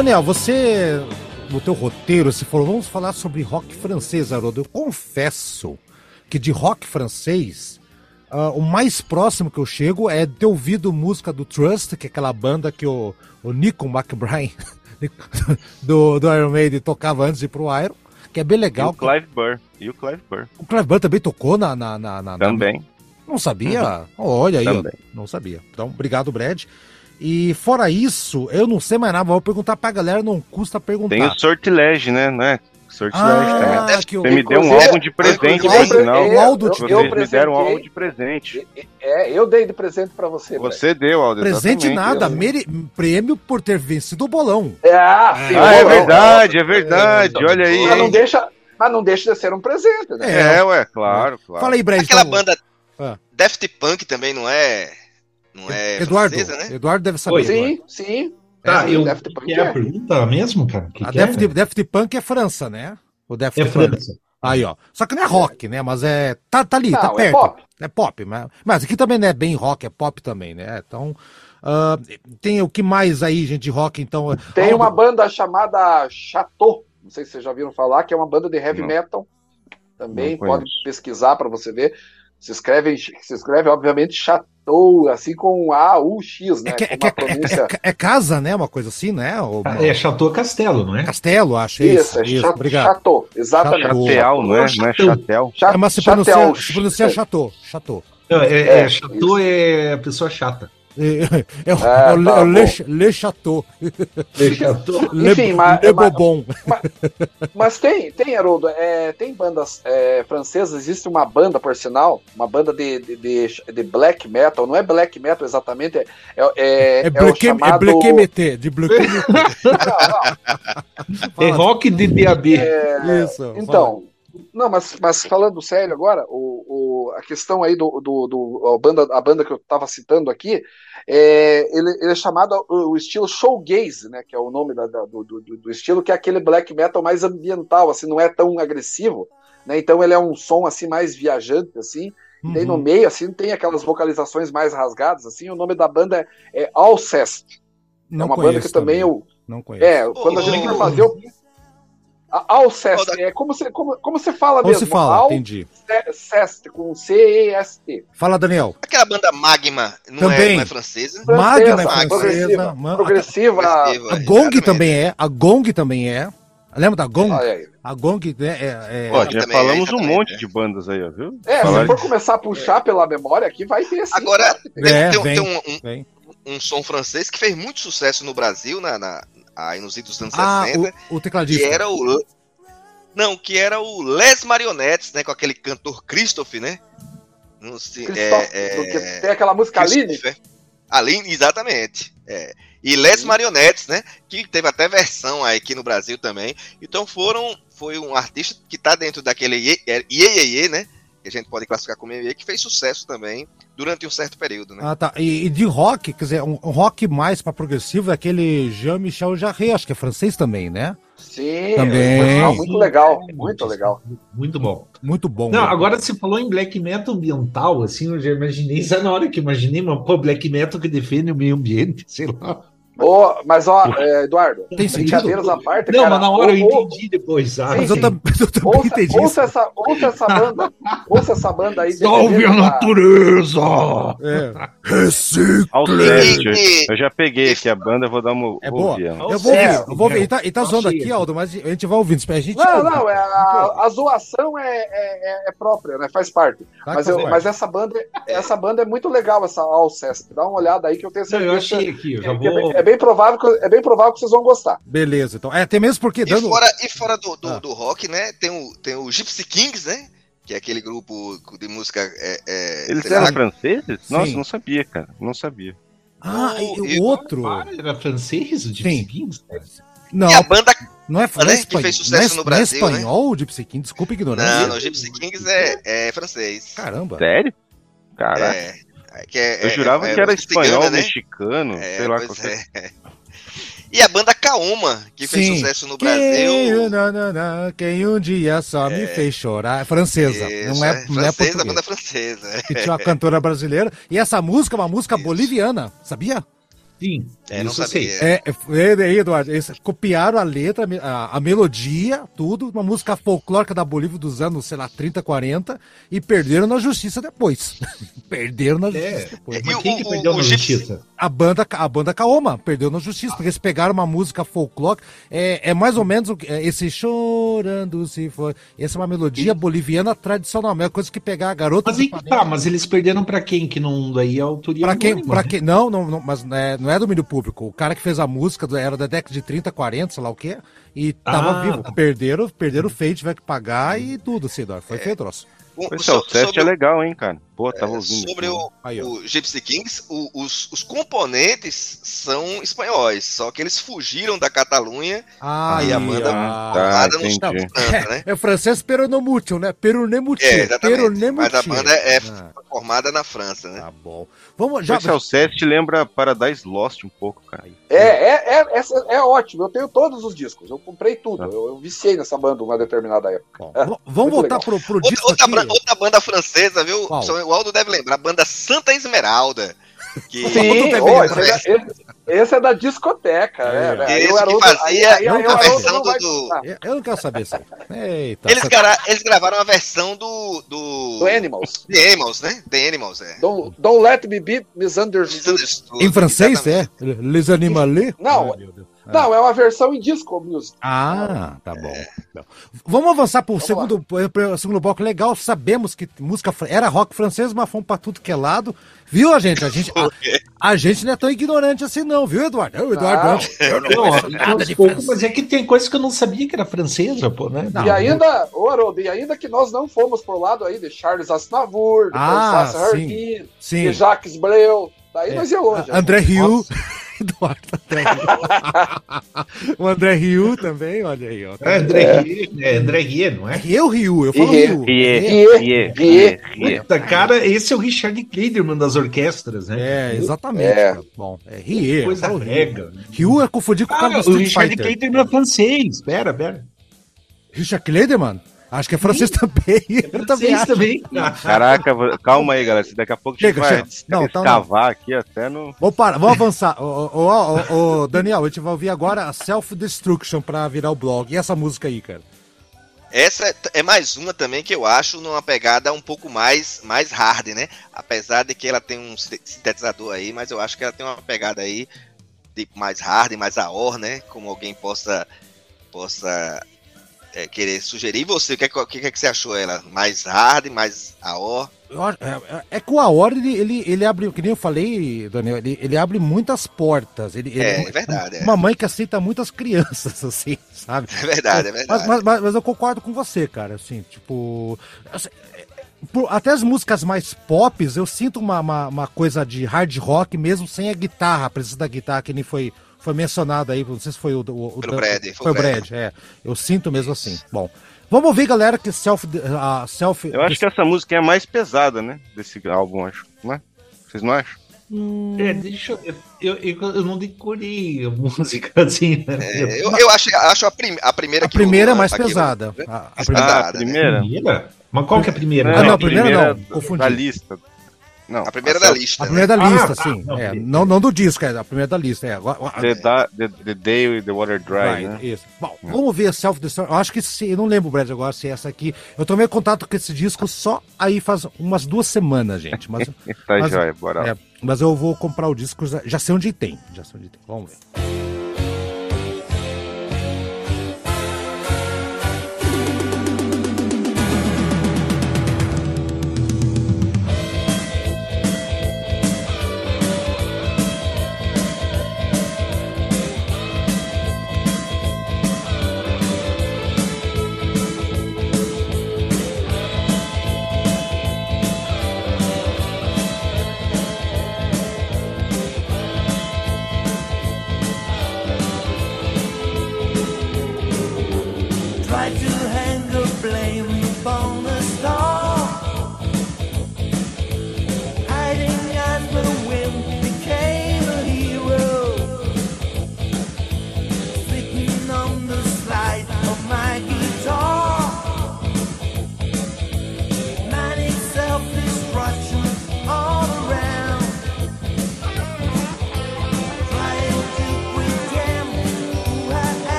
Speaker 2: Daniel, você, no teu roteiro, você falou, vamos falar sobre rock francês, Haroldo. Eu confesso que de rock francês, ah, o mais próximo que eu chego é ter ouvido música do Trust, que é aquela banda que o, o Nico McBride do, do Iron Maiden tocava antes de ir pro Iron, que é bem
Speaker 3: E
Speaker 2: legal.
Speaker 3: o Clive Burr. E o Clive Burr.
Speaker 2: O Clive Burr também tocou na... na, na, na- na-
Speaker 3: Também.
Speaker 2: Não sabia? Olha aí, não sabia. Então, obrigado, Brad. E fora isso, eu não sei mais nada, mas vou perguntar pra galera, não custa perguntar.
Speaker 3: Tem o Sortilégio, né? Não é? Sortilégio também.
Speaker 2: ah, que o,
Speaker 3: Você me deu um álbum de presente,
Speaker 4: eu
Speaker 3: por sinal.
Speaker 4: eu- eu-
Speaker 3: Vocês
Speaker 4: eu
Speaker 3: me deram um álbum de presente.
Speaker 4: É, eu dei de presente pra você.
Speaker 3: Você deu, Aldo.
Speaker 2: presente nada,
Speaker 3: Eu-
Speaker 2: mere- prêmio por ter vencido o bolão.
Speaker 4: É, ah, sim,
Speaker 3: Ah, é verdade, é verdade. Olha aí.
Speaker 4: Mas não deixa, mas não deixa de ser um presente, né?
Speaker 3: É, ué, claro, claro.
Speaker 2: Fala aí, Brad.
Speaker 6: Aquela
Speaker 2: então-
Speaker 6: banda
Speaker 2: Ah.
Speaker 6: Daft Punk também não é. Não é
Speaker 2: Eduardo,
Speaker 6: francesa, né?
Speaker 2: Eduardo deve saber.
Speaker 5: Oi.
Speaker 2: Eduardo.
Speaker 4: Sim, sim.
Speaker 5: Tá,
Speaker 4: É,
Speaker 5: eu,
Speaker 4: Daft
Speaker 5: que
Speaker 4: Punk
Speaker 5: é a
Speaker 4: é.
Speaker 5: pergunta mesmo, cara? Que
Speaker 2: A
Speaker 5: que é,
Speaker 2: Daft,
Speaker 5: velho?
Speaker 2: Daft Punk é França, né? O Daft
Speaker 5: É
Speaker 2: Punk.
Speaker 5: França.
Speaker 2: Aí, ó. Só que não é rock, né? Mas é. Tá, tá ali, tá
Speaker 4: Não, é
Speaker 2: perto.
Speaker 4: pop.
Speaker 2: É pop, mas, mas aqui também não é bem rock, é pop também, né? Então. ah, tem o que mais aí, gente, de rock, então.
Speaker 4: Tem
Speaker 2: Aldo-
Speaker 4: uma banda chamada Chateau, não sei se vocês já viram falar, que é uma banda de heavy
Speaker 3: Não.
Speaker 4: metal. Também pode pesquisar para você ver. Se escreve, se escreve, obviamente, Chateau, assim com A-U-X, né?
Speaker 2: É, que- é,
Speaker 4: uma
Speaker 2: que- é-
Speaker 4: pronúncia.
Speaker 2: é- é casa, né? Uma coisa assim, né? Ou uma-
Speaker 5: É Chateau Castelo, não é?
Speaker 2: Castelo, acho.
Speaker 4: Isso,
Speaker 2: Isso,
Speaker 4: é
Speaker 2: isso,
Speaker 4: Cha-
Speaker 2: obrigado.
Speaker 4: Chateau, exatamente.
Speaker 3: Chateau, não é? Não é
Speaker 5: Chateau.
Speaker 3: Chatel?
Speaker 4: Cha-
Speaker 2: É, mas se
Speaker 4: Chateau.
Speaker 2: pronuncia, se pronuncia Chateau. Chateau.
Speaker 5: Não, é,
Speaker 4: É,
Speaker 5: é, Chateau é pessoa chata.
Speaker 2: É, é, o-
Speaker 4: Ah,
Speaker 2: é o Le,
Speaker 4: tá
Speaker 2: é o Le. Le Chateau.
Speaker 5: É Chateau.
Speaker 2: Le,
Speaker 4: Enfim, mas-
Speaker 2: Le
Speaker 4: mas-
Speaker 2: Bobon.
Speaker 4: Mas tem, tem, Haroldo, é, tem bandas é, francesas, existe uma banda, por sinal, uma banda de, de, de, de black metal, não é black metal exatamente, é, é, é,
Speaker 2: É Blequem- é
Speaker 4: chamado...
Speaker 2: Blequemeté, de Blequemeté.
Speaker 4: Não,
Speaker 5: É rock de DAB.
Speaker 4: É,
Speaker 2: Isso.
Speaker 4: Então, não, mas, mas falando sério agora, o, o- a questão aí do, do, do- a, banda, a banda que eu estava citando aqui, é, ele, ele é chamado o, o estilo showgaze, né, que é o nome da- da- do, do, do estilo, que é aquele black metal mais ambiental, assim, não é tão agressivo, né, então ele é um som assim mais viajante, assim, e daí no
Speaker 2: Uhum.
Speaker 4: meio, assim, tem aquelas vocalizações mais rasgadas, assim, o nome da banda é, é Alcest,
Speaker 2: Não
Speaker 4: é uma banda que também eu,
Speaker 2: Não conheço.
Speaker 4: é, quando a
Speaker 6: Ô,
Speaker 4: gente for
Speaker 6: ô,
Speaker 4: fazer o a- Alcest,
Speaker 6: Ô, da-
Speaker 4: é como você, como, como você fala
Speaker 2: Como
Speaker 4: mesmo?
Speaker 2: se fala? Entendi.
Speaker 4: Alcest, com C-E-S-T.
Speaker 2: Fala, Daniel.
Speaker 6: Aquela banda Magma não, é,
Speaker 2: Também.
Speaker 6: não é francesa?
Speaker 2: Magna é
Speaker 4: Francesa, progressiva.
Speaker 2: ma-
Speaker 4: Progressiva.
Speaker 2: A Gong também é. A Gong também é. Lembra da Gong? A Gong né, é. é-
Speaker 3: Ó,
Speaker 6: É,
Speaker 3: já
Speaker 6: também,
Speaker 3: falamos um monte
Speaker 6: é.
Speaker 3: de bandas aí, ó, viu?
Speaker 4: É,
Speaker 3: Falaram
Speaker 4: se for começar a puxar pela memória aqui, vai ter sim.
Speaker 6: Agora,
Speaker 4: que tem.
Speaker 6: tem,
Speaker 2: É,
Speaker 6: tem-
Speaker 2: vem.
Speaker 6: tem um, um- um som francês que fez muito sucesso no Brasil, na, na, aí nos idos dos anos
Speaker 2: Ah,
Speaker 6: 60,
Speaker 2: o, o
Speaker 6: que
Speaker 2: tecladista.
Speaker 6: era o. Não, que era o Les Marionettes, né? Com aquele cantor Christophe, né? Não sei, é, é,
Speaker 4: tem aquela música Aline.
Speaker 6: Aline, exatamente. É. E Les Marionettes, né? Que teve até versão aí aqui no Brasil também. Então foram. Foi um artista que tá dentro daquele Iê Iê Iê, Iê, né? Que a gente pode classificar como Iê, que fez sucesso também durante um certo período, né?
Speaker 2: Ah, tá. E, e de rock, quer dizer, um, um rock mais pra progressivo é aquele Jean-Michel Jarre, acho que é francês também, né?
Speaker 4: Sim,
Speaker 2: Também.
Speaker 4: é um pessoal muito legal. Muito legal.
Speaker 5: Muito bom.
Speaker 2: Muito bom.
Speaker 5: Não, agora você falou em black metal ambiental, assim, eu já imaginei, sabe na hora que eu imaginei, mas pô, black metal que defende o meio ambiente, sei lá.
Speaker 4: Ô, mas ó, é, Eduardo,
Speaker 2: Tem sentido?
Speaker 4: brincadeiras à parte,
Speaker 5: Não,
Speaker 4: cara,
Speaker 5: mas na hora eu
Speaker 4: ou- ou-
Speaker 5: entendi depois, sabe?
Speaker 2: Mas eu, tam- eu também
Speaker 4: Ouça,
Speaker 2: entendi
Speaker 4: ouça
Speaker 2: isso.
Speaker 4: essa, ouça essa banda, ouça essa banda aí.
Speaker 5: Salve a natureza!
Speaker 2: É. Recicle.
Speaker 3: Eu já peguei aqui a banda, eu vou dar uma
Speaker 2: É boa.
Speaker 3: ouvida.
Speaker 2: Eu vou ouvir,
Speaker 5: É,
Speaker 2: eu vou ouvir. Ele tá, ele tá zoando aqui. Aldo, mas a gente vai ouvindo. A gente
Speaker 4: Não,
Speaker 2: ouve.
Speaker 4: não, é a, a zoação é, é, é- é própria, né? Faz parte.
Speaker 2: Tá
Speaker 4: mas, eu-
Speaker 2: certeza.
Speaker 4: mas essa banda, essa banda é muito legal, essa Alcest. Dá uma olhada aí que eu tenho
Speaker 5: Não,
Speaker 4: certeza.
Speaker 5: eu achei aqui, eu já
Speaker 4: que é,
Speaker 5: vou.
Speaker 4: bem, é bem provável que, é bem provável que vocês vão gostar.
Speaker 2: Beleza, então. É, até mesmo porque
Speaker 6: E
Speaker 2: dando.
Speaker 6: fora, e fora do, do,
Speaker 2: Ah.
Speaker 6: do rock, né? Tem o, tem o Gypsy Kings, né? Que é aquele grupo de música. É, é,
Speaker 3: Eles
Speaker 6: sei lá,
Speaker 3: eram franceses? Nossa,
Speaker 2: Sim.
Speaker 3: não sabia, cara. Não sabia.
Speaker 2: Ah, e
Speaker 6: E-
Speaker 2: o outro.
Speaker 5: Era francês, o Gypsy. Kings?
Speaker 2: Não,
Speaker 6: E a banda.
Speaker 2: não é, não é
Speaker 6: né, que
Speaker 2: espanhol.
Speaker 6: fez sucesso
Speaker 2: não é,
Speaker 6: no
Speaker 2: não é
Speaker 6: Brasil, né?
Speaker 2: espanhol, o Gypsy King. Desculpa ignorância.
Speaker 6: Não, não, o Gypsy Kings é, é francês.
Speaker 2: Caramba.
Speaker 3: Sério? Caraca.
Speaker 6: É, é, que é-
Speaker 3: eu
Speaker 6: é-
Speaker 3: jurava
Speaker 6: é-
Speaker 3: que era
Speaker 6: é cigana,
Speaker 3: espanhol,
Speaker 6: né?
Speaker 3: mexicano,
Speaker 6: É,
Speaker 3: sei lá. qualquer-
Speaker 6: é. E a banda Kaoma, que fez
Speaker 2: Sim.
Speaker 6: sucesso no
Speaker 2: Quem,
Speaker 6: Brasil.
Speaker 2: não, não, não, quem um dia só me fez chorar. É francesa.
Speaker 6: Isso,
Speaker 2: não é, não é
Speaker 6: francesa, a
Speaker 2: português.
Speaker 6: banda francesa.
Speaker 2: Que tinha uma cantora brasileira. E essa música é uma música
Speaker 6: Isso.
Speaker 2: boliviana, sabia?
Speaker 5: Sim,
Speaker 6: É, não
Speaker 5: isso eu sei.
Speaker 6: sabia.
Speaker 2: É, é, é, Eduardo, eles copiaram a letra, a, a melodia, tudo, uma música folclórica da Bolívia dos anos, sei lá, 30, 40, e perderam na justiça depois. perderam na justiça
Speaker 5: É,
Speaker 2: depois.
Speaker 5: mas
Speaker 6: E
Speaker 5: quem
Speaker 6: o-
Speaker 5: que
Speaker 6: o-
Speaker 5: perdeu
Speaker 6: o
Speaker 5: na
Speaker 6: Gypsy-
Speaker 5: justiça?
Speaker 2: A banda, a banda Kaoma perdeu na justiça, porque eles pegaram uma música folclórica. É, é mais ou menos o é, esse chorando se for. Essa é uma melodia boliviana tradicional, a mesma coisa que pegar a garota
Speaker 5: Mas tá, mas eles perderam pra quem? Que não daí é a autoria
Speaker 2: Pra quem,
Speaker 5: anônima,
Speaker 2: pra
Speaker 5: né?
Speaker 2: quem, não, não, não, mas é, não é domínio público. O cara que fez a música do- era da década de 30, 40, sei lá o quê, e tava
Speaker 5: Ah,
Speaker 2: vivo.
Speaker 5: tá.
Speaker 2: Perderam, perderam o feio, tiver que pagar e tudo, Cidor. Foi feio troço.
Speaker 6: O-
Speaker 3: Esse
Speaker 6: so-
Speaker 3: Alceste
Speaker 6: sobre
Speaker 3: é
Speaker 6: o-
Speaker 3: legal, hein, cara. Pô, tava ouvindo.
Speaker 6: Sobre o,
Speaker 2: Aí,
Speaker 6: o Gypsy Kings, o- os, os componentes são espanhóis, só que eles fugiram da Catalunha
Speaker 2: Ah,
Speaker 6: e a banda
Speaker 2: ah,
Speaker 3: Tá,
Speaker 6: lá no
Speaker 3: entendi.
Speaker 6: França, né?
Speaker 2: É francês peronomútil, né? Peronemútil.
Speaker 6: É, exatamente. Mas a
Speaker 2: peronemútil.
Speaker 6: banda é
Speaker 2: Ah.
Speaker 6: formada na França, né?
Speaker 2: Tá bom. Vamos, já,
Speaker 3: Esse Alceste lembra Paradise Lost um pouco, cara.
Speaker 4: É, é, é, essa- é ótimo. Eu tenho todos os discos. Eu comprei tudo.
Speaker 3: Tá.
Speaker 4: Eu, eu viciei nessa banda uma determinada época.
Speaker 2: bom, vamos
Speaker 4: Muito
Speaker 2: voltar
Speaker 4: legal.
Speaker 2: pro, pro
Speaker 6: Outra,
Speaker 2: disco
Speaker 6: outra, outra banda francesa, viu?
Speaker 2: Qual?
Speaker 6: O Aldo deve lembrar, a banda Santa Esmeralda. Que,
Speaker 4: Sim,
Speaker 2: né?
Speaker 4: esse, é da, esse- esse é da discoteca.
Speaker 2: É.
Speaker 4: Né?
Speaker 6: Esse
Speaker 4: o
Speaker 6: que
Speaker 4: Haroldo-
Speaker 6: fazia
Speaker 4: aí- aí-
Speaker 2: a
Speaker 6: versão do- do-.
Speaker 2: Eu- Eu não quero saber isso. Eita.
Speaker 6: eles, gra- eles gravaram a versão do. Do,
Speaker 4: Do Animals.
Speaker 6: The Animals, né? The Animals, é.
Speaker 4: Don't, don't let me be misunderstood.
Speaker 6: Misunderstood,
Speaker 2: Em francês,
Speaker 6: exatamente.
Speaker 2: é? Les Animalés?
Speaker 4: Não,
Speaker 2: Ai, meu Deus.
Speaker 4: Não, é uma versão em disco music.
Speaker 2: Ah, tá bom. Bom. Vamos avançar para o segundo, pro segundo bloco legal. Sabemos que música era rock francês, mas fomos para tudo que é lado. Viu, a gente? A gente, a, a gente não é tão ignorante assim, não, viu, Eduardo? Eu, Eduardo,
Speaker 4: Não.
Speaker 2: eu não
Speaker 5: Não,
Speaker 2: nada de francês.
Speaker 5: mas é que tem coisas que eu não sabia que era francesa, pô, né?
Speaker 2: Não,
Speaker 4: e ainda, ô Haroldo, e ainda que nós não fomos por lado aí de Charles Aznavour, de
Speaker 2: Ah, Sim.
Speaker 4: de Jacques Brel, daí
Speaker 2: É.
Speaker 4: nós ia longe.
Speaker 2: André Rio. Eduardo, André Rio. o André Rio também, olha aí, ó.
Speaker 5: É André Rie, é André Rie, não é?
Speaker 2: Eu Rio, eu falo
Speaker 4: Rie.
Speaker 2: Rio.
Speaker 3: Rie,
Speaker 2: Rie.
Speaker 3: Rie,
Speaker 4: Rie.
Speaker 3: Rie.
Speaker 5: Cara, esse é o Richard Kleiderman das orquestras, né?
Speaker 2: É, exatamente.
Speaker 4: É.
Speaker 2: Bom, é Rie.
Speaker 5: Coisa
Speaker 2: falo Rio. é confundir com o cara
Speaker 5: Ah,
Speaker 2: do
Speaker 5: o
Speaker 2: Street
Speaker 5: Richard
Speaker 2: Fighter.
Speaker 5: Kleiderman é francês. Pera, pera.
Speaker 2: Richard Kleiderman? Acho que é francês também. Eu também
Speaker 5: Francês
Speaker 2: acho.
Speaker 5: também.
Speaker 3: Caraca, vou- calma aí, galera. Daqui a pouco a gente
Speaker 2: Chega,
Speaker 3: vai
Speaker 2: chega. Não, então não.
Speaker 3: escavar aqui até no.
Speaker 2: Vamos parar, vamos avançar. Ô, ô, ô, ô, ô, Daniel, a gente vai ouvir agora a Self Destruction pra virar o blog. E essa música aí, cara?
Speaker 6: Essa é- é mais uma também que eu acho numa pegada um pouco mais, mais hard, né? Apesar de que ela tem um sinte- sintetizador aí, mas eu acho que ela tem uma pegada aí de mais hard, mais AOR, né? Como alguém possa, possa é, querer sugerir. E você, o que, é que- é que você achou ela? Mais hard, mais
Speaker 2: acho- É, é- é que o Aor, ele, ele, ele abre, que nem eu falei, Daniel, ele, ele abre muitas portas. Ele, ele-
Speaker 6: É, é verdade, é.
Speaker 2: Uma mãe que aceita muitas crianças, assim, sabe?
Speaker 6: É verdade, é verdade.
Speaker 2: mas, mas- mas eu concordo com você, cara, assim, tipo... assim, é, até as músicas mais pop, eu sinto uma, uma, uma coisa de hard rock mesmo sem a guitarra, a presença da guitarra, que nem foi, foi mencionado aí, não sei se foi o... o, o
Speaker 6: Pelo Brad, foi
Speaker 2: Foi
Speaker 6: o Brad.
Speaker 2: Brad, é. Eu sinto mesmo assim. Bom, vamos ouvir, galera, que self... A self
Speaker 3: Eu acho que essa música é a mais pesada, né? Desse álbum, acho. Não é? Vocês não acham?
Speaker 5: É, deixa eu. Eu, eu, eu não decorei a música assim, né?
Speaker 6: É, eu, eu acho, acho a, prim- a primeira
Speaker 2: A
Speaker 6: que
Speaker 2: primeira é mais
Speaker 6: a o-
Speaker 2: pesada.
Speaker 6: né?
Speaker 2: A, a primeira-
Speaker 3: Ah, a
Speaker 6: né?
Speaker 3: primeira?
Speaker 5: Primeira? Mas qual que é a primeira?
Speaker 2: Ah, não, a primeira não, confundi.
Speaker 3: Da lista. Não,
Speaker 6: A primeira
Speaker 3: essa
Speaker 6: da
Speaker 3: é
Speaker 6: lista.
Speaker 7: A
Speaker 6: né?
Speaker 7: primeira da
Speaker 2: Ah,
Speaker 7: lista,
Speaker 2: tá.
Speaker 7: sim.
Speaker 2: Não,
Speaker 7: É, não, não do disco, é a primeira da lista. É. Agora-
Speaker 3: The, da, the, the Day the Water Dry,
Speaker 7: Right,
Speaker 3: né?
Speaker 7: isso. Bom, vamos ver Self-Destruct. Eu acho que se. Eu não lembro, Brad, agora se é essa aqui. Eu tomei contato com esse disco só aí faz umas duas semanas, gente. Mas,
Speaker 3: Tá
Speaker 7: mas-
Speaker 3: jóia, bora lá.
Speaker 7: é, mas eu vou comprar o disco, já, já sei onde tem. Já sei onde tem. Vamos ver.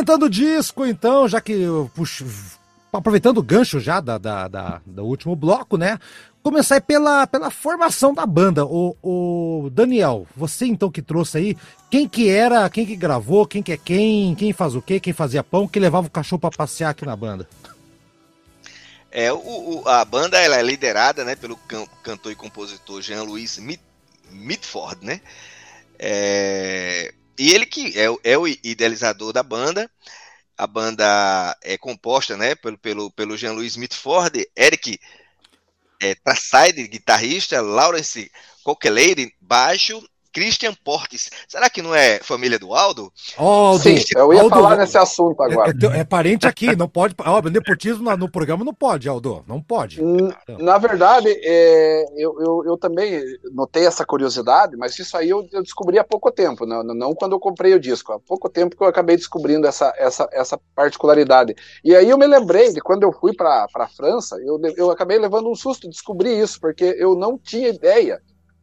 Speaker 2: Comentando o disco, então, já que eu puxo, aproveitando o gancho já da, da, da, do último bloco, né? Começar pela, pela formação da banda. O, o Daniel, você então que trouxe aí, quem que era, quem que gravou, quem que é quem, quem faz o quê, quem fazia pão, quem levava o cachorro para passear aqui na banda?
Speaker 6: É, o, o, a banda ela é liderada né, pelo can, cantor e compositor Jean-Louis Mitford, né? É, e ele que é, é, o idealizador da banda. A banda é composta né, pelo, pelo, pelo Jean-Louis Mitford, Eric é, Trasside, guitarrista, Lawrence Coqueleire, baixo, Christian Portes. Será que não é família do Aldo?
Speaker 4: Aldo Sim, eu ia Aldo, falar nesse assunto agora.
Speaker 2: É, é, é parente aqui, não pode. Ó, nepotismo no, no, programa não pode, Aldo. Não pode.
Speaker 4: Na verdade, é, eu, eu, eu, também notei essa curiosidade, mas isso aí eu, eu, descobri há pouco tempo, não, não quando eu comprei o disco. Há pouco tempo que eu acabei descobrindo essa, essa, essa particularidade. E aí eu me lembrei de quando eu fui para a França, eu, eu acabei levando um susto de descobrir isso, porque eu não tinha ideia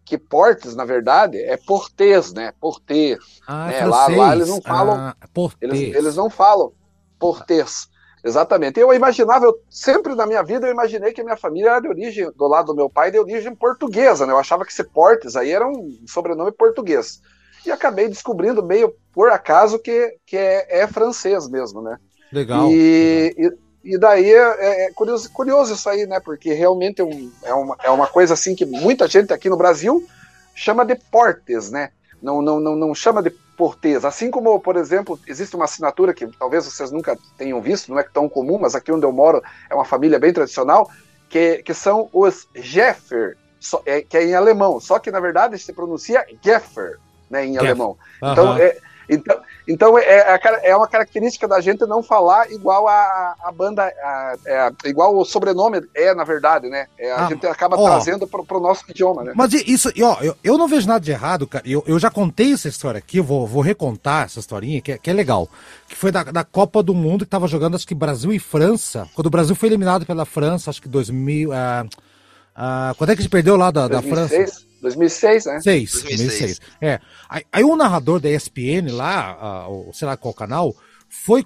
Speaker 4: que portes, na verdade, é portês, né? Porter.
Speaker 2: Ah,
Speaker 4: né? lá, lá, eles não falam. Ah, eles, eles, não falam portês. Exatamente. Eu imaginava, eu, sempre na minha vida eu imaginei que a minha família era de origem, do lado do meu pai, de origem portuguesa, né? Eu achava que ser portes aí era um sobrenome português. E acabei descobrindo meio por acaso que, que é, é francês mesmo, né?
Speaker 2: Legal.
Speaker 4: E, legal. e e daí é, é curioso, curioso, isso aí, né? Porque realmente é, um, é, uma, é uma coisa assim que muita gente aqui no Brasil chama de portes, né? Não, não, não, não chama de portês. Assim como, por exemplo, existe uma assinatura que talvez vocês nunca tenham visto, não é tão comum, mas aqui onde eu moro é uma família bem tradicional, que, que são os Jeffer, é, que é em alemão. Só que, na verdade, se pronuncia Geffer, né, em alemão. Então, é, então, então é, é, uma característica da gente não falar igual a, a banda, a, é, igual o sobrenome é, na verdade, né? É, a ah, gente acaba ó, trazendo para o nosso idioma, né?
Speaker 2: Mas isso, ó, eu, eu não vejo nada de errado, cara. Eu, eu já contei essa história aqui, vou, vou recontar essa historinha, que é, que é legal. Que foi da, da Copa do Mundo, que tava jogando, acho que Brasil e França. Quando o Brasil foi eliminado pela França, acho que 2000. Uh, uh, quando é que a gente perdeu lá da, da França?
Speaker 4: 2006, né?
Speaker 2: 6, 2006. 2006. É. Aí, aí o narrador da ESPN lá, uh, sei lá qual canal, foi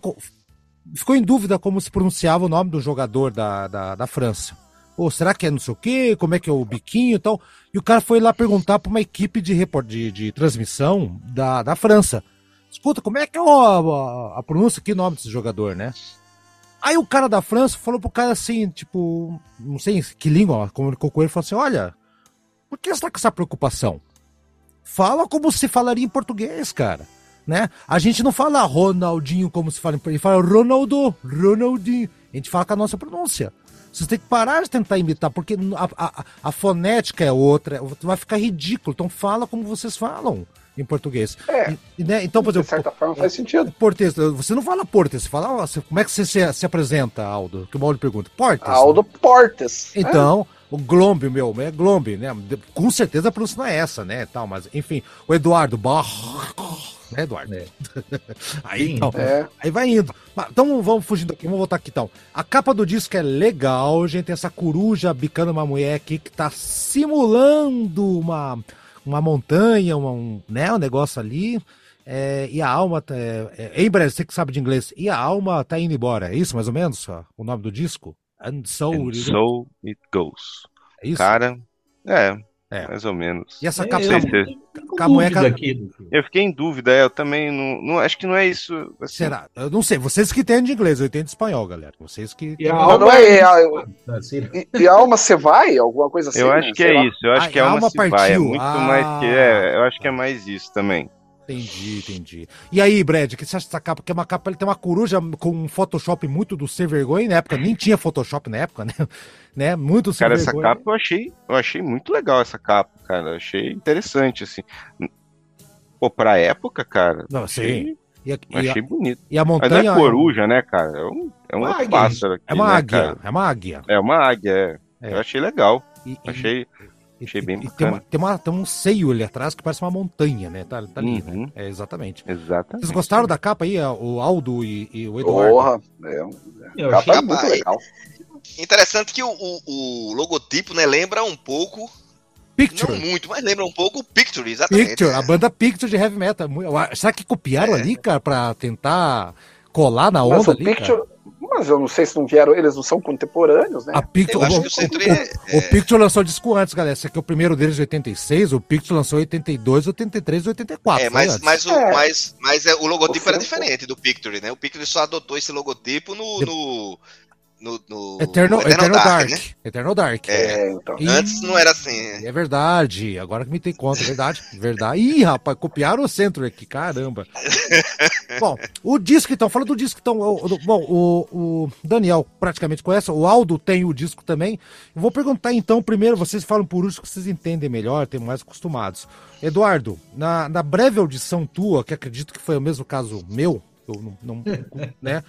Speaker 2: ficou em dúvida como se pronunciava o nome do jogador da, da, da França. Ou será que é não sei o quê? Como é que é o biquinho e tal? E o cara foi lá perguntar para uma equipe de, de, de transmissão da, da França. Escuta, como é que é a, a, a pronúncia aqui, o nome desse jogador, né? Aí o cara da França falou pro cara assim, tipo, não sei que língua, comunicou com ele, falou assim: olha, por que você tá com essa preocupação? Fala como se falaria em português, cara. Né? A gente não fala Ronaldinho como se fala em português, fala Ronaldo, Ronaldinho. A gente fala com a nossa pronúncia. Você tem que parar de tentar imitar, porque a, a, a fonética é outra, vai ficar ridículo. Então fala como vocês falam em português.
Speaker 4: É,
Speaker 2: e, né? Então, por exemplo,
Speaker 4: de certa forma faz sentido.
Speaker 2: Portes, você não fala Portes, você fala, como é que você se, se apresenta, Aldo? Que o Mauro pergunta. Portes.
Speaker 4: Aldo
Speaker 2: né?
Speaker 4: Portes.
Speaker 2: Então, é. O Glombe, meu, é Glombe, né? Com certeza a pronúncia não é essa, né? Tal, mas, enfim, o Eduardo né, Eduardo? É. aí, então, é. aí vai indo. Então vamos fugindo aqui, vamos voltar aqui então. A capa do disco é legal, gente. Tem essa coruja bicando uma mulher aqui que tá simulando uma, uma montanha, uma, um, né, um negócio ali. É, e a alma tá, é, é, em breve, você que sabe de inglês, e a alma tá indo embora. É isso mais ou menos ó, o nome do disco?
Speaker 3: And so, And so it goes. É isso? Cara, é, é, mais ou menos.
Speaker 2: E essa capa é,
Speaker 3: aqui. Eu fiquei em dúvida, é, eu também não, não, acho que não é isso.
Speaker 2: Assim. Será? Eu não sei. Vocês que entendem inglês, eu entendo espanhol, galera. Vocês que.
Speaker 4: E a alma não é. é a, e, e, a alma você vai? Alguma coisa assim?
Speaker 3: Eu acho né? que é isso. Eu acho que a alma, alma partiu. vai. É muito ah. mais que. É, eu acho que é mais isso também.
Speaker 2: Entendi, entendi. E aí, Brad, o que você acha dessa capa? Que é uma capa, ele tem uma coruja com um Photoshop muito do ser vergonha na época, nem tinha Photoshop na época, né? né? Muito
Speaker 3: Cara, essa capa eu achei, eu achei muito legal essa capa, cara. Eu achei interessante, assim. Pô, pra época, cara.
Speaker 2: Não, achei, sim.
Speaker 3: E a, achei
Speaker 2: e a,
Speaker 3: bonito.
Speaker 2: E a montanha. Mas
Speaker 3: é coruja, né, cara? É um, é um
Speaker 2: uma
Speaker 3: pássaro aqui,
Speaker 2: É uma
Speaker 3: né,
Speaker 2: águia.
Speaker 3: Cara?
Speaker 2: É uma águia.
Speaker 3: É uma águia, é. é. Eu achei legal. E, achei. Achei bem
Speaker 2: bacana. Tem, uma, tem, uma, tem, um seio ali atrás que parece uma montanha, né? Tá, tá ali, né? uhum. né? É, exatamente.
Speaker 3: Exatamente.
Speaker 2: Vocês gostaram da capa aí, o Aldo e, e o Eduardo?
Speaker 4: Porra, é, é, capa é muito legal.
Speaker 6: Interessante que o, o, o, logotipo, né, lembra um pouco
Speaker 2: Picture.
Speaker 6: Não muito, mas lembra um pouco o Picture, exatamente.
Speaker 2: Picture, a banda Picture de heavy metal. Será que copiaram é. ali, cara, pra tentar colar na onda
Speaker 4: Mas o
Speaker 2: ali,
Speaker 4: Picture.
Speaker 2: cara.
Speaker 4: Mas eu não sei se não vieram, eles não são contemporâneos, né?
Speaker 2: A Picture,
Speaker 6: Eu acho
Speaker 2: o,
Speaker 6: que o é-
Speaker 2: o- o Picture lançou disco antes, galera. Esse aqui é o primeiro deles de 86, o Picture lançou em 82, 83 84.
Speaker 6: É, mas, mas, o,
Speaker 4: É.
Speaker 6: mas, mas é, o logotipo
Speaker 4: O
Speaker 6: era diferente do Picture, né? O Picture só adotou esse logotipo no. no, no, no
Speaker 2: Eternal,
Speaker 6: no
Speaker 2: Eternal, Dark.
Speaker 6: né?
Speaker 2: Eternal Dark.
Speaker 6: É.
Speaker 4: É, então.
Speaker 2: E-
Speaker 6: Antes não era assim.
Speaker 2: É verdade, agora que me tem conta, é verdade, verdade. Ih, rapaz, copiaram o centro aqui, caramba. bom, o disco então, fala do disco então, o- bom, o, o Daniel praticamente conhece, o Aldo tem o disco também. Eu vou perguntar então, primeiro, vocês falam por último que vocês entendem melhor, tem mais acostumados. Eduardo, na, na breve audição tua, que acredito que foi o mesmo caso meu, eu não, não né?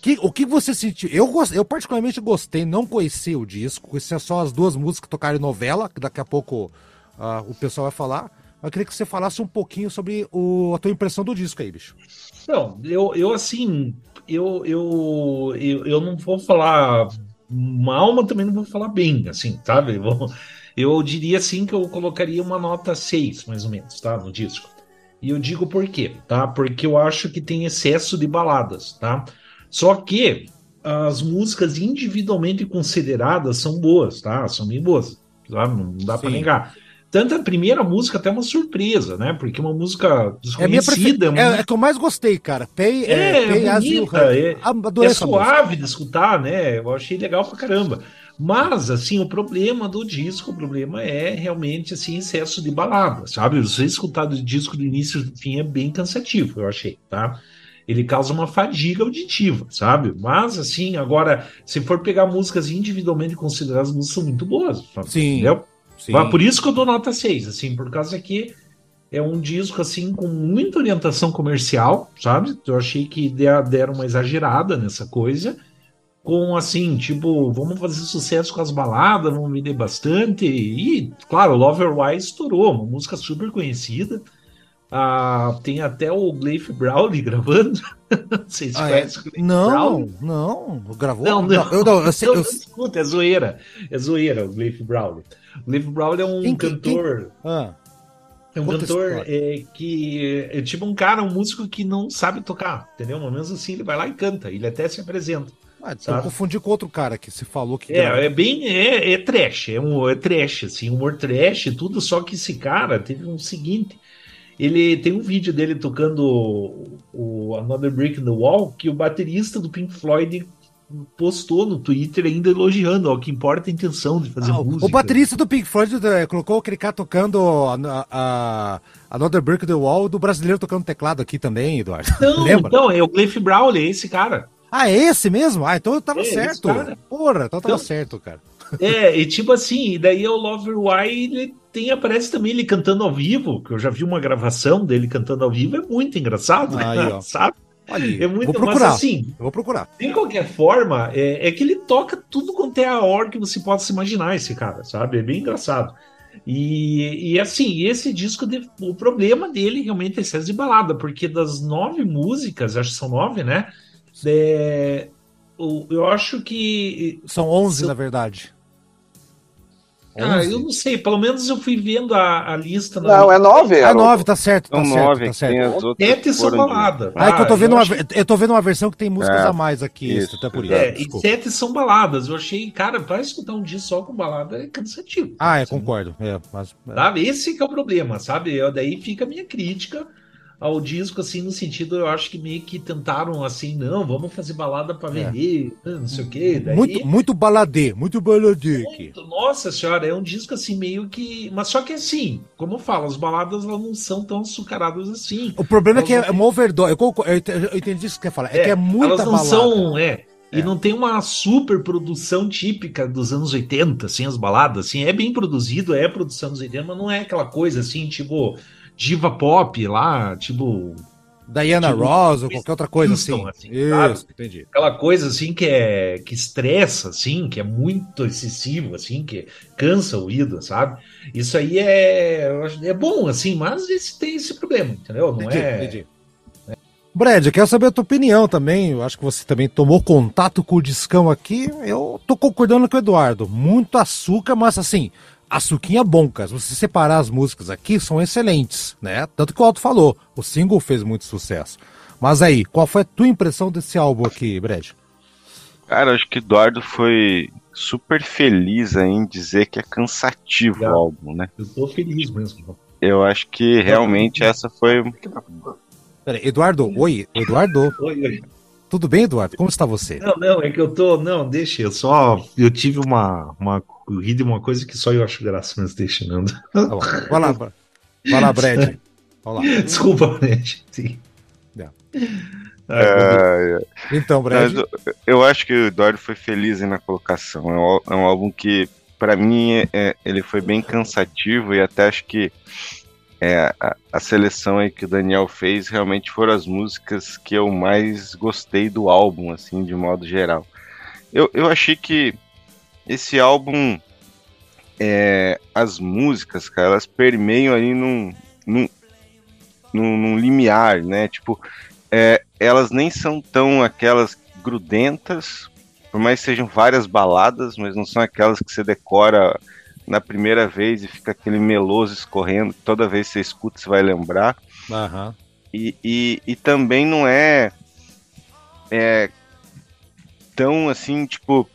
Speaker 2: Que, o que você sentiu? Eu, eu particularmente gostei, não conheci o disco, conhecia só as duas músicas que tocaram em novela, que daqui a pouco ah, o pessoal vai falar. Eu queria que você falasse um pouquinho sobre o- a tua impressão do disco aí, bicho.
Speaker 5: Não, eu, eu assim, eu, eu, eu, eu não vou falar mal, mas também não vou falar bem, assim, sabe? Eu, vou- eu diria assim que eu colocaria uma nota 6, mais ou menos, tá? No disco. E eu digo por quê, tá? Porque eu acho que tem excesso de baladas, tá? Só que as músicas individualmente consideradas são boas, tá? São bem boas, sabe? Não dá pra
Speaker 2: Sim.
Speaker 5: negar. Tanto a primeira música até é uma surpresa, né? Porque é uma música
Speaker 2: É a minha
Speaker 5: desconhecida,
Speaker 2: preferida.
Speaker 5: uma
Speaker 2: É, é que eu mais gostei, cara. Pay,
Speaker 5: é,
Speaker 2: Pay
Speaker 5: é
Speaker 2: As You
Speaker 5: bonita,
Speaker 2: Heard.
Speaker 5: é, é
Speaker 2: música.
Speaker 5: suave de escutar, né? Eu achei legal pra caramba. Mas, assim, o problema do disco, o problema é realmente, assim, excesso de balada, sabe? Você escutar do disco do início ao fim é bem cansativo, eu achei, tá? Ele causa uma fadiga auditiva, sabe? Mas, assim, agora, se for pegar músicas individualmente consideradas, as músicas são muito boas, sabe?
Speaker 2: Sim.
Speaker 5: Entendeu?
Speaker 2: Sim.
Speaker 5: Por isso que eu dou nota 6, assim, por causa que é um disco, assim, com muita orientação comercial, sabe? Eu achei que der- deram uma exagerada nessa coisa, com, assim, tipo, vamos fazer sucesso com as baladas, vamos vender bastante, e, claro, Lover Why estourou, uma música super conhecida, ah, tem até o Gleif Browley gravando, vocês
Speaker 2: Ah, é?
Speaker 5: conhecem Gleif
Speaker 2: Não,
Speaker 5: Browley?
Speaker 2: não. Gravou?
Speaker 5: Não, não.
Speaker 2: eu, não, eu sei-
Speaker 5: Não,
Speaker 2: eu-
Speaker 5: não escuta, é zoeira. É zoeira o Gleif Browley. O Gleif Browley é um
Speaker 2: Quem- quem-
Speaker 5: cantor.
Speaker 2: ah,
Speaker 5: É um
Speaker 2: Conta
Speaker 5: cantor é, que é tipo um cara, um músico que não sabe tocar, entendeu? Mas mesmo assim ele vai lá e canta, ele até se apresenta.
Speaker 2: ah, eu
Speaker 5: Sabe?
Speaker 2: confundi com outro cara que você falou que.
Speaker 5: É, é bem, é, é trash, é, um, é trash, assim, humor trash e tudo, só que esse cara teve um seguinte, ele tem um vídeo dele tocando o, o Another Brick in the Wall, que o baterista do Pink Floyd postou no Twitter ainda elogiando, ó, o que importa é a intenção de fazer
Speaker 2: Ah, o-
Speaker 5: música.
Speaker 2: o baterista do Pink Floyd eh, colocou aquele cara tocando a, a, a Another Brick the Wall do brasileiro tocando teclado aqui também, Eduardo.
Speaker 5: Não, então, é o Gleif Browley, é esse cara.
Speaker 2: Ah, é esse mesmo? Ah, então eu tava
Speaker 5: É,
Speaker 2: certo. Porra, então eu tava
Speaker 5: Então-
Speaker 2: certo, cara.
Speaker 5: É, e tipo assim, e daí o Lover Why, ele tem, aparece também ele cantando ao vivo, que eu já vi uma gravação dele cantando ao vivo, é muito engraçado,
Speaker 2: Aí, ó.
Speaker 5: sabe? É muito,
Speaker 2: vou procurar.
Speaker 5: mas assim,
Speaker 2: Eu vou procurar.
Speaker 5: de qualquer forma, é, é que ele toca tudo quanto é a hora que você possa se imaginar, esse cara, sabe? É bem engraçado. E, e assim, esse disco, de- o problema dele realmente é excesso de balada, porque das nove músicas, acho que são nove, né? É, eu acho que
Speaker 2: São 11,
Speaker 5: São-
Speaker 2: na verdade.
Speaker 5: Ah,
Speaker 2: 11?
Speaker 5: eu não sei, pelo menos eu fui vendo a, a lista. na-
Speaker 4: Não, é nove,
Speaker 2: Ah,
Speaker 4: Haroldo.
Speaker 2: 9, tá certo, tá
Speaker 3: São
Speaker 2: certo,
Speaker 3: nove,
Speaker 2: tá
Speaker 3: tem
Speaker 2: certo.
Speaker 3: que
Speaker 5: são
Speaker 3: de-
Speaker 2: Ah,
Speaker 5: balada.
Speaker 2: é que eu tô
Speaker 5: tá?
Speaker 2: vendo uma,
Speaker 5: acho-
Speaker 2: ver- eu tô vendo uma versão que tem músicas
Speaker 3: É,
Speaker 2: a mais aqui,
Speaker 3: isso,
Speaker 2: até por isso.
Speaker 5: É, e sete são baladas. Eu achei, cara, pra escutar um disco só com balada é cansativo.
Speaker 2: Ah, é,
Speaker 5: Sabe?
Speaker 2: concordo. É, mas,
Speaker 5: Sabe? Esse que é o problema, sabe? Eu, daí fica a minha crítica ao disco, assim, no sentido, eu acho que meio que tentaram, assim, não, vamos fazer balada pra vender, não sei o quê. Daí,
Speaker 2: É. muito, muito baladê, muito baladê.
Speaker 5: Muito, nossa senhora, é um disco assim meio que. Mas só que assim, como eu falo, as baladas elas não são tão açucaradas assim.
Speaker 2: O problema é que é
Speaker 5: Elas
Speaker 2: uma overdose. Eu, eu ent- eu entendi isso que você quer falar. É, que é muita
Speaker 5: elas não
Speaker 2: balada.
Speaker 5: são, é. E
Speaker 2: É.
Speaker 5: não tem uma super produção típica dos anos 80, assim, as baladas, assim, é bem produzido, é produção dos 80, mas não é aquela coisa assim, tipo diva pop lá, tipo
Speaker 2: Diana
Speaker 5: Tipo,
Speaker 2: Ross ou qualquer outra coisa assim.
Speaker 5: Houston, assim, sabe?
Speaker 2: Isso, entendi.
Speaker 5: aquela coisa assim que é que estressa, assim, que é muito excessivo, assim, que cansa o ouvido, sabe? Isso aí é, é bom, assim, mas esse tem esse problema, entendeu? Não
Speaker 2: Entendi,
Speaker 5: é.
Speaker 2: entendi. Brad, eu quero saber a tua opinião também. Eu acho que você também tomou contato com o discão aqui. Eu tô concordando com o Eduardo. Muito açúcar, mas assim, açuquinha bom, cara. Se você separar as músicas aqui, são excelentes, né? Tanto que o Alto falou, o single fez muito sucesso. Mas aí, qual foi a tua impressão desse álbum aqui, Brad?
Speaker 3: Cara, acho que Eduardo foi super feliz aí em dizer que é cansativo
Speaker 5: Já.
Speaker 3: o álbum, né?
Speaker 5: Eu tô feliz mesmo.
Speaker 3: Eu acho que realmente essa foi.
Speaker 2: Peraí, Eduardo, oi, Eduardo,
Speaker 5: Oi, oi.
Speaker 2: Tudo bem, Eduardo? Como está você?
Speaker 5: Não, não, é que eu tô. Não, deixa, eu só. Eu tive uma. uma eu ri de uma coisa que só eu acho graça, mas deixa, não.
Speaker 2: Tá bom. Vai lá, vai lá, Brad. Vai lá.
Speaker 5: Desculpa, gente. Sim.
Speaker 2: Não.
Speaker 5: Ah,
Speaker 3: É,
Speaker 2: Então, Brad,
Speaker 3: Mas eu, acho que o Eduardo foi feliz aí na colocação. É um, é um álbum que, pra mim, é- é- ele foi bem cansativo e até acho que é, a, a seleção aí que o Daniel fez realmente foram as músicas que eu mais gostei do álbum, assim, de modo geral. Eu, eu achei que esse álbum, é, as músicas, cara, elas permeiam ali num, num, num, num limiar, né? Tipo, é, elas nem são tão aquelas grudentas, por mais que sejam várias baladas, mas não são aquelas que você decora na primeira vez e fica aquele meloso escorrendo, toda vez que você escuta você vai lembrar.
Speaker 2: Aham.
Speaker 3: E, e, e também não é, é tão assim, tipo,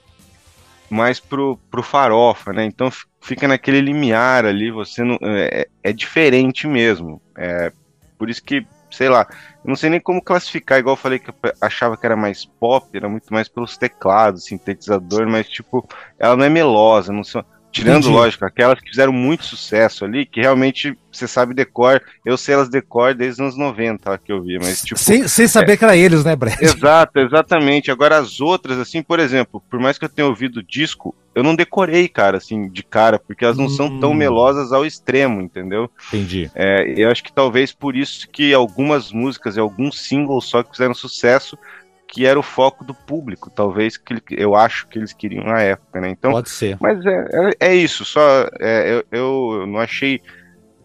Speaker 3: mais pro, pro farofa, né? Então fica naquele limiar ali, você não. É, é diferente mesmo. É, por isso que, sei lá, eu não sei nem como classificar, igual eu falei que eu achava que era mais pop, era muito mais pelos teclados, sintetizador, mas tipo, ela não é melosa, não são. Tirando,
Speaker 2: Entendi.
Speaker 3: lógico, aquelas que fizeram muito sucesso ali, que realmente você sabe decor. Eu sei elas decor desde os anos 90 lá, que eu vi, mas tipo.
Speaker 2: sem, sem saber que era eles, né, Brad?
Speaker 3: Exato, exatamente. Agora as outras, assim, por exemplo, por mais que eu tenha ouvido o disco, eu não decorei, cara, assim, de cara, porque elas não são tão
Speaker 2: Hum.
Speaker 3: melosas ao extremo, entendeu?
Speaker 2: Entendi.
Speaker 3: É, eu acho que talvez por isso que algumas músicas e alguns singles só que fizeram sucesso, que era o foco do público, talvez que eu acho que eles queriam na época, né? Então,
Speaker 2: Pode ser.
Speaker 3: mas é, é, é isso, só é, eu, eu, eu não achei.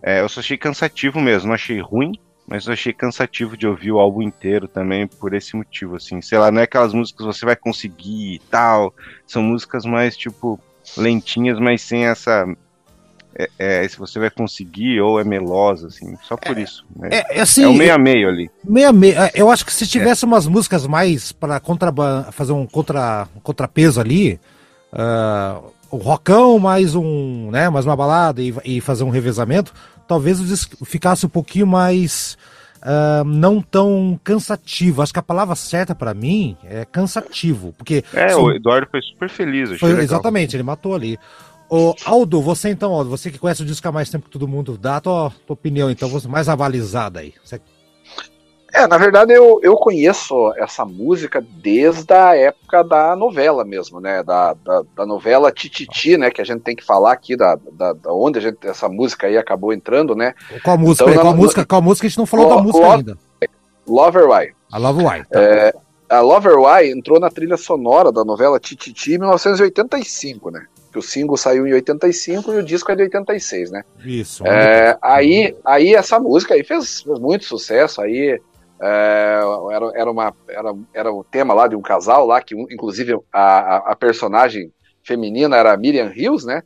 Speaker 3: é, eu só achei cansativo mesmo, não achei ruim, mas eu achei cansativo de ouvir o álbum inteiro também por esse motivo, assim. Sei lá, não é aquelas músicas que você vai conseguir e tal. São músicas mais, tipo, lentinhas, mas sem essa. É, é, se você vai conseguir ou é melosa, assim, só por isso. né?
Speaker 2: É, é assim,
Speaker 3: É o meio a meio ali.
Speaker 2: meia meia. Eu acho que se tivesse umas músicas mais para fazer um contra, um contrapeso ali, ah, o rockão mais um, né, mais uma balada e, e fazer um revezamento, talvez o disco ficasse um pouquinho mais ah, não tão cansativo. Acho que a palavra certa para mim é cansativo, porque
Speaker 3: É,
Speaker 2: são-
Speaker 3: o Eduardo foi super feliz.
Speaker 2: foi, exatamente, ele matou ali. Ô, Aldo, você então, Aldo, você que conhece o disco há mais tempo que todo mundo, dá a tua, tua opinião, então, você mais avalizada aí. Você-
Speaker 4: É, na verdade eu, eu conheço essa música desde a época da novela mesmo, né? Da, da, da novela Tititi, né? Que a gente tem que falar aqui da, da, da onde a gente, essa música aí acabou entrando, né?
Speaker 2: Qual música?
Speaker 4: Então,
Speaker 2: qual
Speaker 4: na-
Speaker 2: música? Qual música? A gente não falou
Speaker 4: Lo-
Speaker 2: da música ainda.
Speaker 4: Lover Why.
Speaker 2: A Love Why. Tá.
Speaker 4: É, a Lover Why entrou na trilha sonora da novela Tititi em 1985, né? Que o single saiu em 85 e o disco é de 86, né?
Speaker 2: Isso.
Speaker 4: É, aí, aí essa música aí fez, fez muito sucesso. Aí é, era, era, uma, era, era o tema lá de um casal lá, que inclusive a, a, personagem feminina era Miriam Hills, né?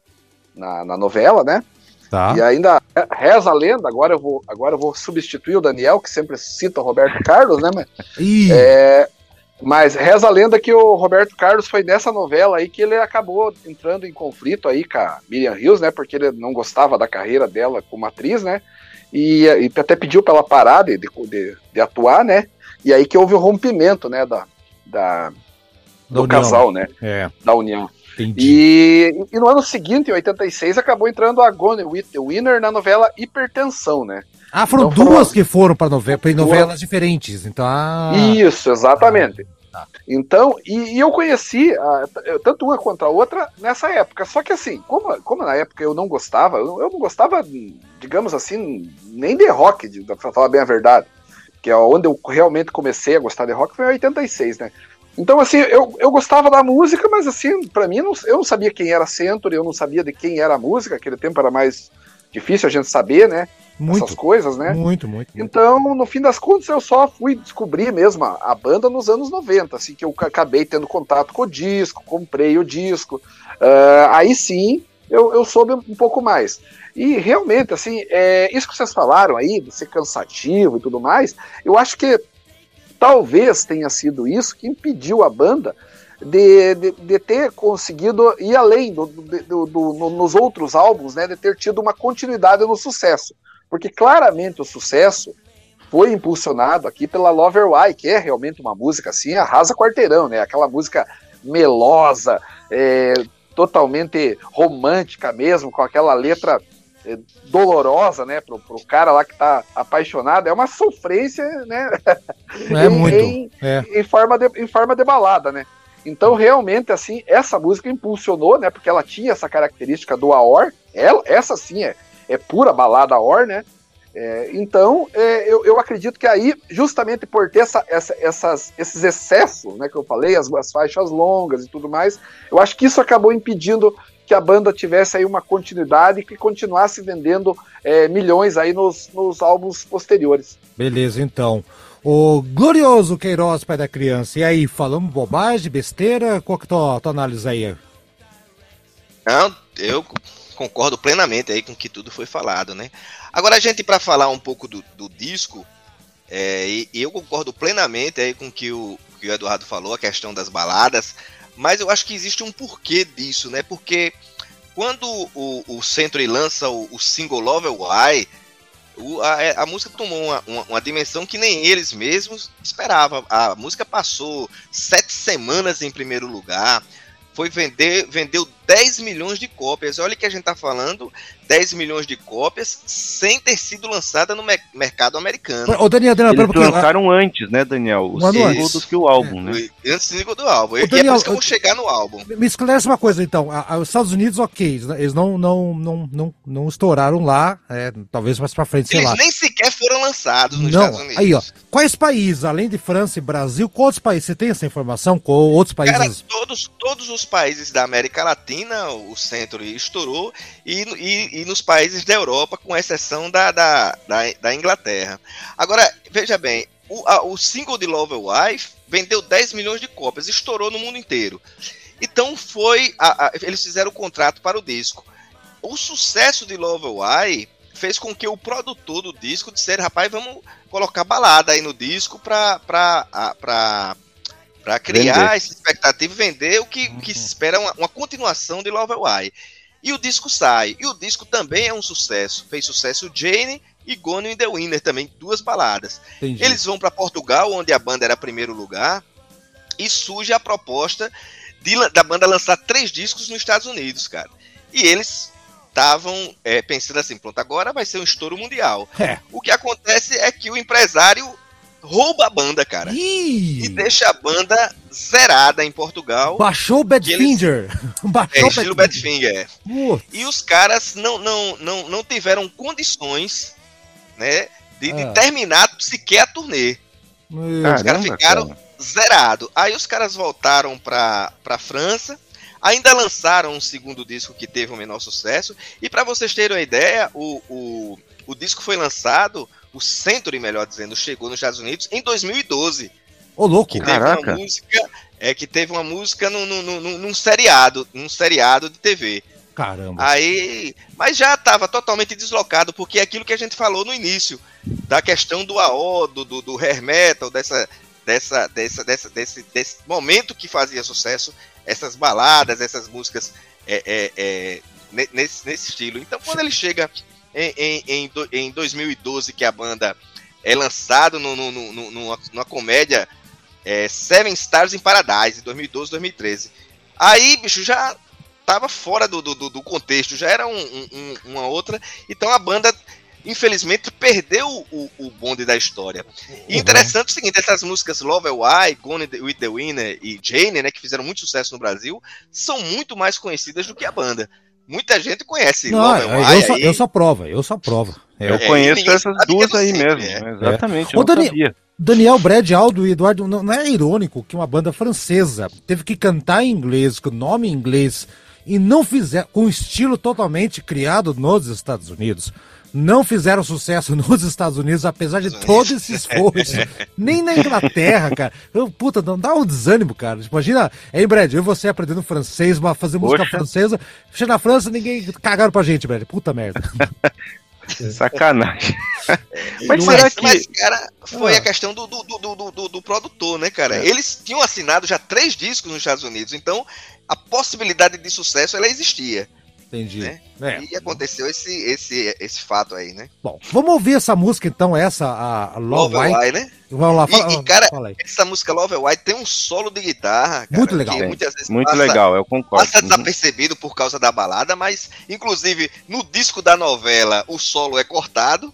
Speaker 4: Na, na novela, né?
Speaker 2: Tá.
Speaker 4: E ainda reza a lenda, agora eu, vou, agora eu vou substituir o Daniel, que sempre cita o Roberto Carlos, né? Mas, é, mas reza a lenda que o Roberto Carlos foi nessa novela aí que ele acabou entrando em conflito aí com a Miriam Hills, né? Porque ele não gostava da carreira dela como atriz, né? E, e até pediu para ela parar de, de, de- de atuar, né? E aí que houve o rompimento, né? Da, da-
Speaker 2: da
Speaker 4: do
Speaker 2: União.
Speaker 4: casal, né?
Speaker 2: É,
Speaker 4: Da união.
Speaker 2: entendi.
Speaker 4: E, e no ano seguinte, em 86, acabou entrando a Gone with the Winner na novela Hipertensão, né?
Speaker 2: Ah, foram
Speaker 4: então foram
Speaker 2: duas
Speaker 4: as-
Speaker 2: que foram para novela, novelas diferentes. Então, ah,
Speaker 4: Isso, exatamente.
Speaker 2: tá.
Speaker 4: Então, e, e eu conheci a- tanto uma quanto a outra nessa época. Só que assim, como, como na época eu não gostava, eu, eu não gostava, digamos assim, nem de rock, de, pra falar bem a verdade. Que é onde eu realmente comecei a gostar de rock foi em 86, né? Então, assim, eu, eu gostava da música, mas assim, pra mim, não- eu não sabia quem era Century, eu não sabia de quem era a música, aquele tempo era mais difícil a gente saber, né? Essas
Speaker 2: muito,
Speaker 4: coisas, né?
Speaker 2: muito, muito, muito.
Speaker 4: Então, no fim das contas, eu só fui descobrir mesmo a, a banda nos anos 90, assim, que eu ca- acabei tendo contato com o disco, comprei o disco. Ah, aí sim, eu, eu soube um pouco mais. E realmente, assim, é, isso que vocês falaram aí, de ser cansativo e tudo mais, eu acho que talvez tenha sido isso que impediu a banda de, de, de ter conseguido ir além do, do, do, no, nos outros álbuns, né, de ter tido uma continuidade no sucesso. Porque claramente o sucesso foi impulsionado aqui pela Lover Why, que é realmente uma música assim, arrasa quarteirão, né? Aquela música melosa, é, totalmente romântica mesmo, com aquela letra é, dolorosa, né, pro, pro cara lá que tá apaixonado, é uma sofrência, né?
Speaker 2: É
Speaker 4: em,
Speaker 2: muito.
Speaker 4: Em,
Speaker 2: é.
Speaker 4: em, forma de, em forma de balada, né? Então, realmente, assim, essa música impulsionou, né? Porque ela tinha essa característica do Aor. Ela, essa sim é, é pura balada Aor, né? É, então, é, eu, eu acredito que aí, justamente por ter essa, essa, essas, esses excessos, né, que eu falei, as, as faixas longas e tudo mais, eu acho que isso acabou impedindo que a banda tivesse aí uma continuidade e que continuasse vendendo é, milhões aí nos, nos álbuns posteriores.
Speaker 2: Beleza, então. O glorioso Queiroz, pai da criança. E aí, falamos bobagem, besteira? Qual que é a tua, tua análise aí?
Speaker 6: Não, eu concordo plenamente aí com que tudo foi falado, né? Agora, a gente, para falar um pouco do, do disco, é, e, eu concordo plenamente aí com que o que o Eduardo falou, a questão das baladas, mas eu acho que existe um porquê disso, né? Porque quando o, o Century lança o, o single Love Why, a, é, a, música tomou uma, uma, uma, dimensão que nem eles mesmos esperavam. A música passou sete semanas em primeiro lugar, foi vender, vendeu 10 milhões de cópias. Olha que a gente tá falando, 10 milhões de cópias sem ter sido lançada no me mercado americano.
Speaker 3: Ô, Daniel, Daniel, Eles porque... lançaram antes, né, Daniel? O single do que o álbum, é. né?
Speaker 6: Antes do single do álbum. Ô, Daniel, e é por isso que eu vou chegar no álbum.
Speaker 2: Me esclarece uma coisa, então. os Estados Unidos, ok, eles não, não, não, não, não estouraram lá, é, talvez mais pra frente, sei
Speaker 6: eles
Speaker 2: lá.
Speaker 6: nem sequer foram lançados nos
Speaker 2: não,
Speaker 6: Estados Unidos.
Speaker 2: Aí, ó. Quais países, além de França e Brasil, quais países? Você tem essa informação? Com outros países? Cara,
Speaker 6: todos, todos os países da América Latina, o centro estourou, e, e, e nos países da Europa, com exceção da, da, da, da Inglaterra. Agora, veja bem, o, a, o single de Love Wife vendeu 10 milhões de cópias, estourou no mundo inteiro. Então foi. A, a, eles fizeram o contrato para o disco. O sucesso de Love Why fez com que o produtor do disco dissesse, rapaz, vamos colocar balada aí no disco para para criar vender. essa expectativa e vender o que, que se espera uma, uma continuação de Love Why. E o disco sai. E o disco também é um sucesso. Fez sucesso Jane e Gone in the Winner também, duas baladas. Entendi. Eles vão para Portugal, onde a banda era primeiro lugar, e surge a proposta de, da banda lançar três discos nos Estados Unidos, cara. E eles estavam é, pensando assim, pronto, agora vai ser um estouro mundial. É. O que acontece é que o empresário rouba a banda, cara. Ih. E deixa a banda zerada em Portugal.
Speaker 2: Baixou o Badfinger.
Speaker 6: Eles... Baixou é, estilo Badfinger. Uh. E os caras não, não, não, não tiveram condições né, de, de ah. terminar sequer a turnê. Caramba, os caras ficaram cara. zerados. Aí os caras voltaram pra, pra França. Ainda lançaram um segundo disco que teve um menor sucesso. E para vocês terem uma ideia, o, o, o disco foi lançado o Century, melhor dizendo, chegou nos Estados Unidos em 2012.
Speaker 2: Ô, louco!
Speaker 6: Que Caraca. música, é, que teve uma música num, num, num, num seriado, num seriado de TV.
Speaker 2: Caramba.
Speaker 6: Aí, mas já estava totalmente deslocado, porque é aquilo que a gente falou no início, da questão do AO, do, do, do hair metal, dessa, dessa, dessa, dessa, desse, desse momento que fazia sucesso, essas baladas, essas músicas é, é, é, nesse, nesse estilo. Então, quando ele chega em, em, em, em 2012 que a banda é lançado no, no, no, numa, numa comédia é, Seven Stars in Paradise, 2012, 2013. Aí, bicho, já tava fora do, do, do contexto, já era um, um, uma outra. Então a banda, infelizmente, perdeu o, o bonde da história. E uhum. interessante é o seguinte: essas músicas Love Why, Gone with the Winner e Jane, né, que fizeram muito sucesso no Brasil, são muito mais conhecidas do que a banda. Muita gente conhece.
Speaker 2: Não, eu, só, eu só prova, eu só prova.
Speaker 3: Eu é, conheço essas duas aí mesmo. É. Exatamente.
Speaker 2: É. Dani, Daniel, Brad, Aldo e Eduardo, não, não, é irônico que uma banda francesa teve que cantar em inglês, com nome em inglês, e não fizer com estilo totalmente criado nos Estados Unidos não fizeram sucesso nos Estados Unidos, apesar de todo esse esforço. Nem na Inglaterra, cara. Puta, não dá um desânimo, cara. Imagina, aí, Brad, eu e você aprendendo francês, fazer música Poxa. francesa. Chega na França, ninguém cagaram pra gente, Brad. Puta merda.
Speaker 3: Sacanagem.
Speaker 6: Mas,
Speaker 3: Mas será que.
Speaker 6: mas, cara, foi
Speaker 5: Ah.
Speaker 6: a questão do, do, do, do, do- do produtor, né, cara?
Speaker 3: É.
Speaker 6: Eles tinham assinado já três discos nos Estados Unidos, então a possibilidade de sucesso ela existia.
Speaker 2: Entendi.
Speaker 6: Né?
Speaker 2: É.
Speaker 6: E aconteceu esse, esse, esse fato aí, né?
Speaker 2: Bom, vamos ouvir essa música então, essa, a Love
Speaker 6: Love
Speaker 2: White.
Speaker 6: Né?
Speaker 2: Vamos lá,
Speaker 6: E-
Speaker 2: fala,
Speaker 6: e, cara,
Speaker 2: fala aí.
Speaker 6: Essa música Love White tem um solo de guitarra, cara,
Speaker 2: Muito legal.
Speaker 6: que
Speaker 3: Tem.
Speaker 6: muitas vezes
Speaker 3: Muito
Speaker 6: passa-
Speaker 3: legal, eu concordo.
Speaker 6: Passa
Speaker 3: Uhum.
Speaker 6: desapercebido por causa da balada, mas inclusive no disco da novela o solo é cortado,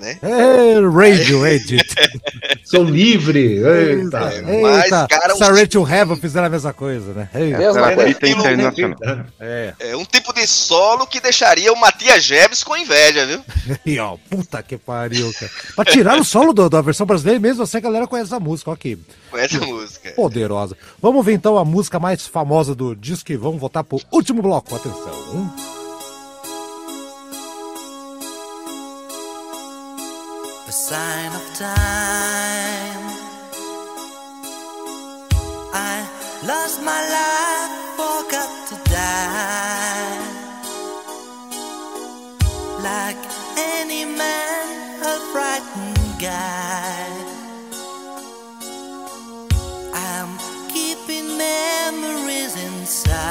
Speaker 6: né?
Speaker 2: É, Radio Edit.
Speaker 5: Sou livre. Eita.
Speaker 6: Mas,
Speaker 2: Eita,
Speaker 6: cara,
Speaker 2: Sarah
Speaker 6: os-
Speaker 2: to Heaven fizeram a mesma coisa, né? Eita.
Speaker 4: Mesma coisa.
Speaker 3: fita internacional.
Speaker 2: É.
Speaker 6: É um tipo de solo que deixaria o Matias Jebs com inveja, viu?
Speaker 2: E ó, puta que pariu, cara. Pra tirar o solo do- da versão brasileira, mesmo assim a galera conhece a música, ó que
Speaker 6: Com essa música.
Speaker 2: poderosa. Vamos ver então a música mais famosa do disco e vamos voltar pro último bloco. Atenção. Um,
Speaker 7: a sign of time. I lost my life, forgot to die. Like any man, a frightened guy. I'm keeping memories inside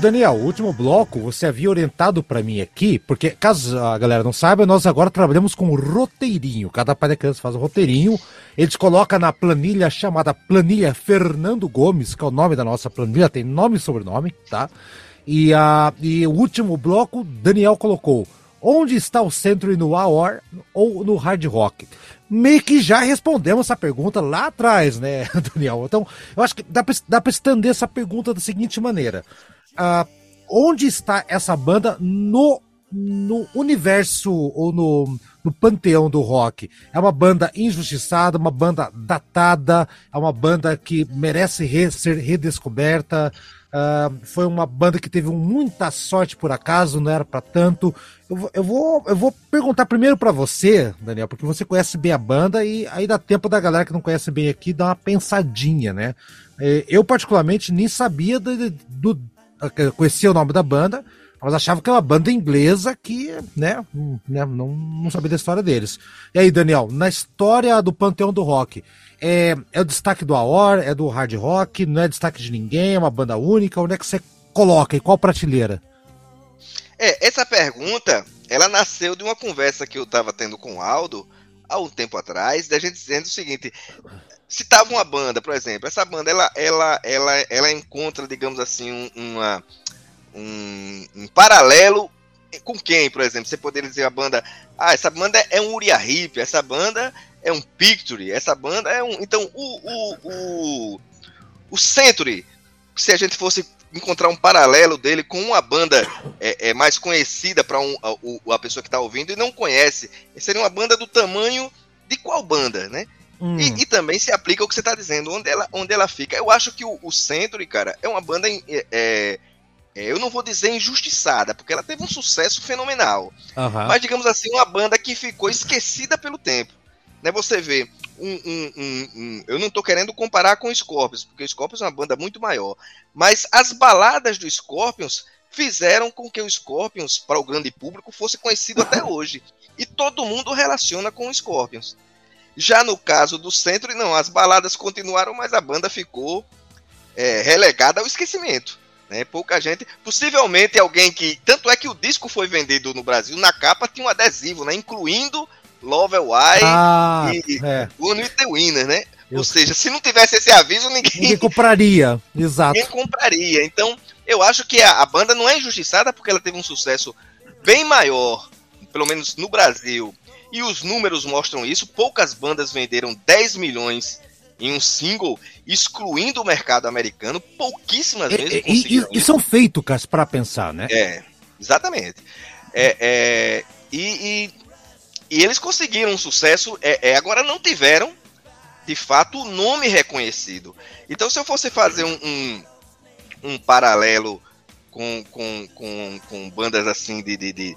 Speaker 2: Daniel, o último bloco você havia orientado para mim aqui, porque caso a galera não saiba, nós agora trabalhamos com roteirinho. Cada pai da criança faz um roteirinho, eles colocam na planilha chamada Planilha Fernando Gomes, que é o nome da nossa planilha, tem nome e sobrenome, tá? E, a, e o último bloco, Daniel colocou onde está o centro no AOR ou no hard rock? Meio que já respondemos essa pergunta lá atrás, né, Daniel? Então, eu acho que dá para estender essa pergunta da seguinte maneira uh, onde está essa banda no, no universo ou no, no panteão do rock? É uma banda injustiçada, uma banda datada, é uma banda que merece re, ser redescoberta. Uh, foi uma banda que teve muita sorte por acaso, não era para tanto. Eu, eu, vou, eu vou perguntar primeiro para você, Daniel, porque você conhece bem a banda e aí dá tempo da galera que não conhece bem aqui dar uma pensadinha, né? É, eu, particularmente, nem sabia do, do, conhecia o nome da banda, mas achava que era uma banda inglesa que, né, né não, não sabia da história deles. E aí, Daniel, na história do Panteão do Rock, é, é o destaque do Aor, é do hard rock, não é destaque de ninguém, é uma banda única, onde é que você coloca, em qual prateleira?
Speaker 6: É, essa pergunta, ela nasceu de uma conversa que eu estava tendo com o Aldo há um tempo atrás, da gente dizendo o seguinte, se tava uma banda, por exemplo, essa banda ela, ela, ela, ela encontra, digamos assim, um, uma, um, um, paralelo com quem, por exemplo? Você poderia dizer a banda, ah, essa banda é um Uriah Heep, essa banda é um Picture, essa banda é um. Então, o, o, o, o Century, se a gente fosse encontrar um paralelo dele com uma banda é, é mais conhecida para um, a, a, pessoa que está ouvindo e não conhece, seria uma banda do tamanho de qual banda, né? Hum. E, e, também se aplica o que você está dizendo, onde ela, onde ela fica. Eu acho que o, o Century, cara, é uma banda. É, é, é, eu não vou dizer injustiçada, porque ela teve um sucesso fenomenal. Uhum. Mas, digamos assim, uma banda que ficou esquecida pelo tempo. Né, você vê um, um, um, eu não estou querendo comparar com o Scorpions, porque o Scorpions é uma banda muito maior. Mas as baladas do Scorpions fizeram com que o Scorpions, para o grande público, fosse conhecido até hoje. E todo mundo relaciona com o Scorpions. Já no caso do centro, não, as baladas continuaram, mas a banda ficou é, relegada ao esquecimento. Né? Pouca gente, possivelmente alguém que. Tanto é que o disco foi vendido no Brasil, na capa tinha um adesivo, né? Incluindo Love Why ah, e é. One with the Winner, né? Eu... Ou seja, se não tivesse esse aviso, ninguém.
Speaker 2: Ninguém compraria, exato.
Speaker 6: Ninguém compraria. Então, eu acho que a, a banda não é injustiçada porque ela teve um sucesso bem maior, pelo menos no Brasil, e os números mostram isso. Poucas bandas venderam 10 milhões em um single, excluindo o mercado americano. Pouquíssimas vezes
Speaker 2: é, conseguiram. E, e, e são feitos, para pensar, né?
Speaker 6: É, exatamente. É, é e, e, eles conseguiram um sucesso. É, é, agora não tiveram, de fato, o nome reconhecido. Então, se eu fosse fazer um, um, um paralelo com, com, com, com bandas assim de, de, de,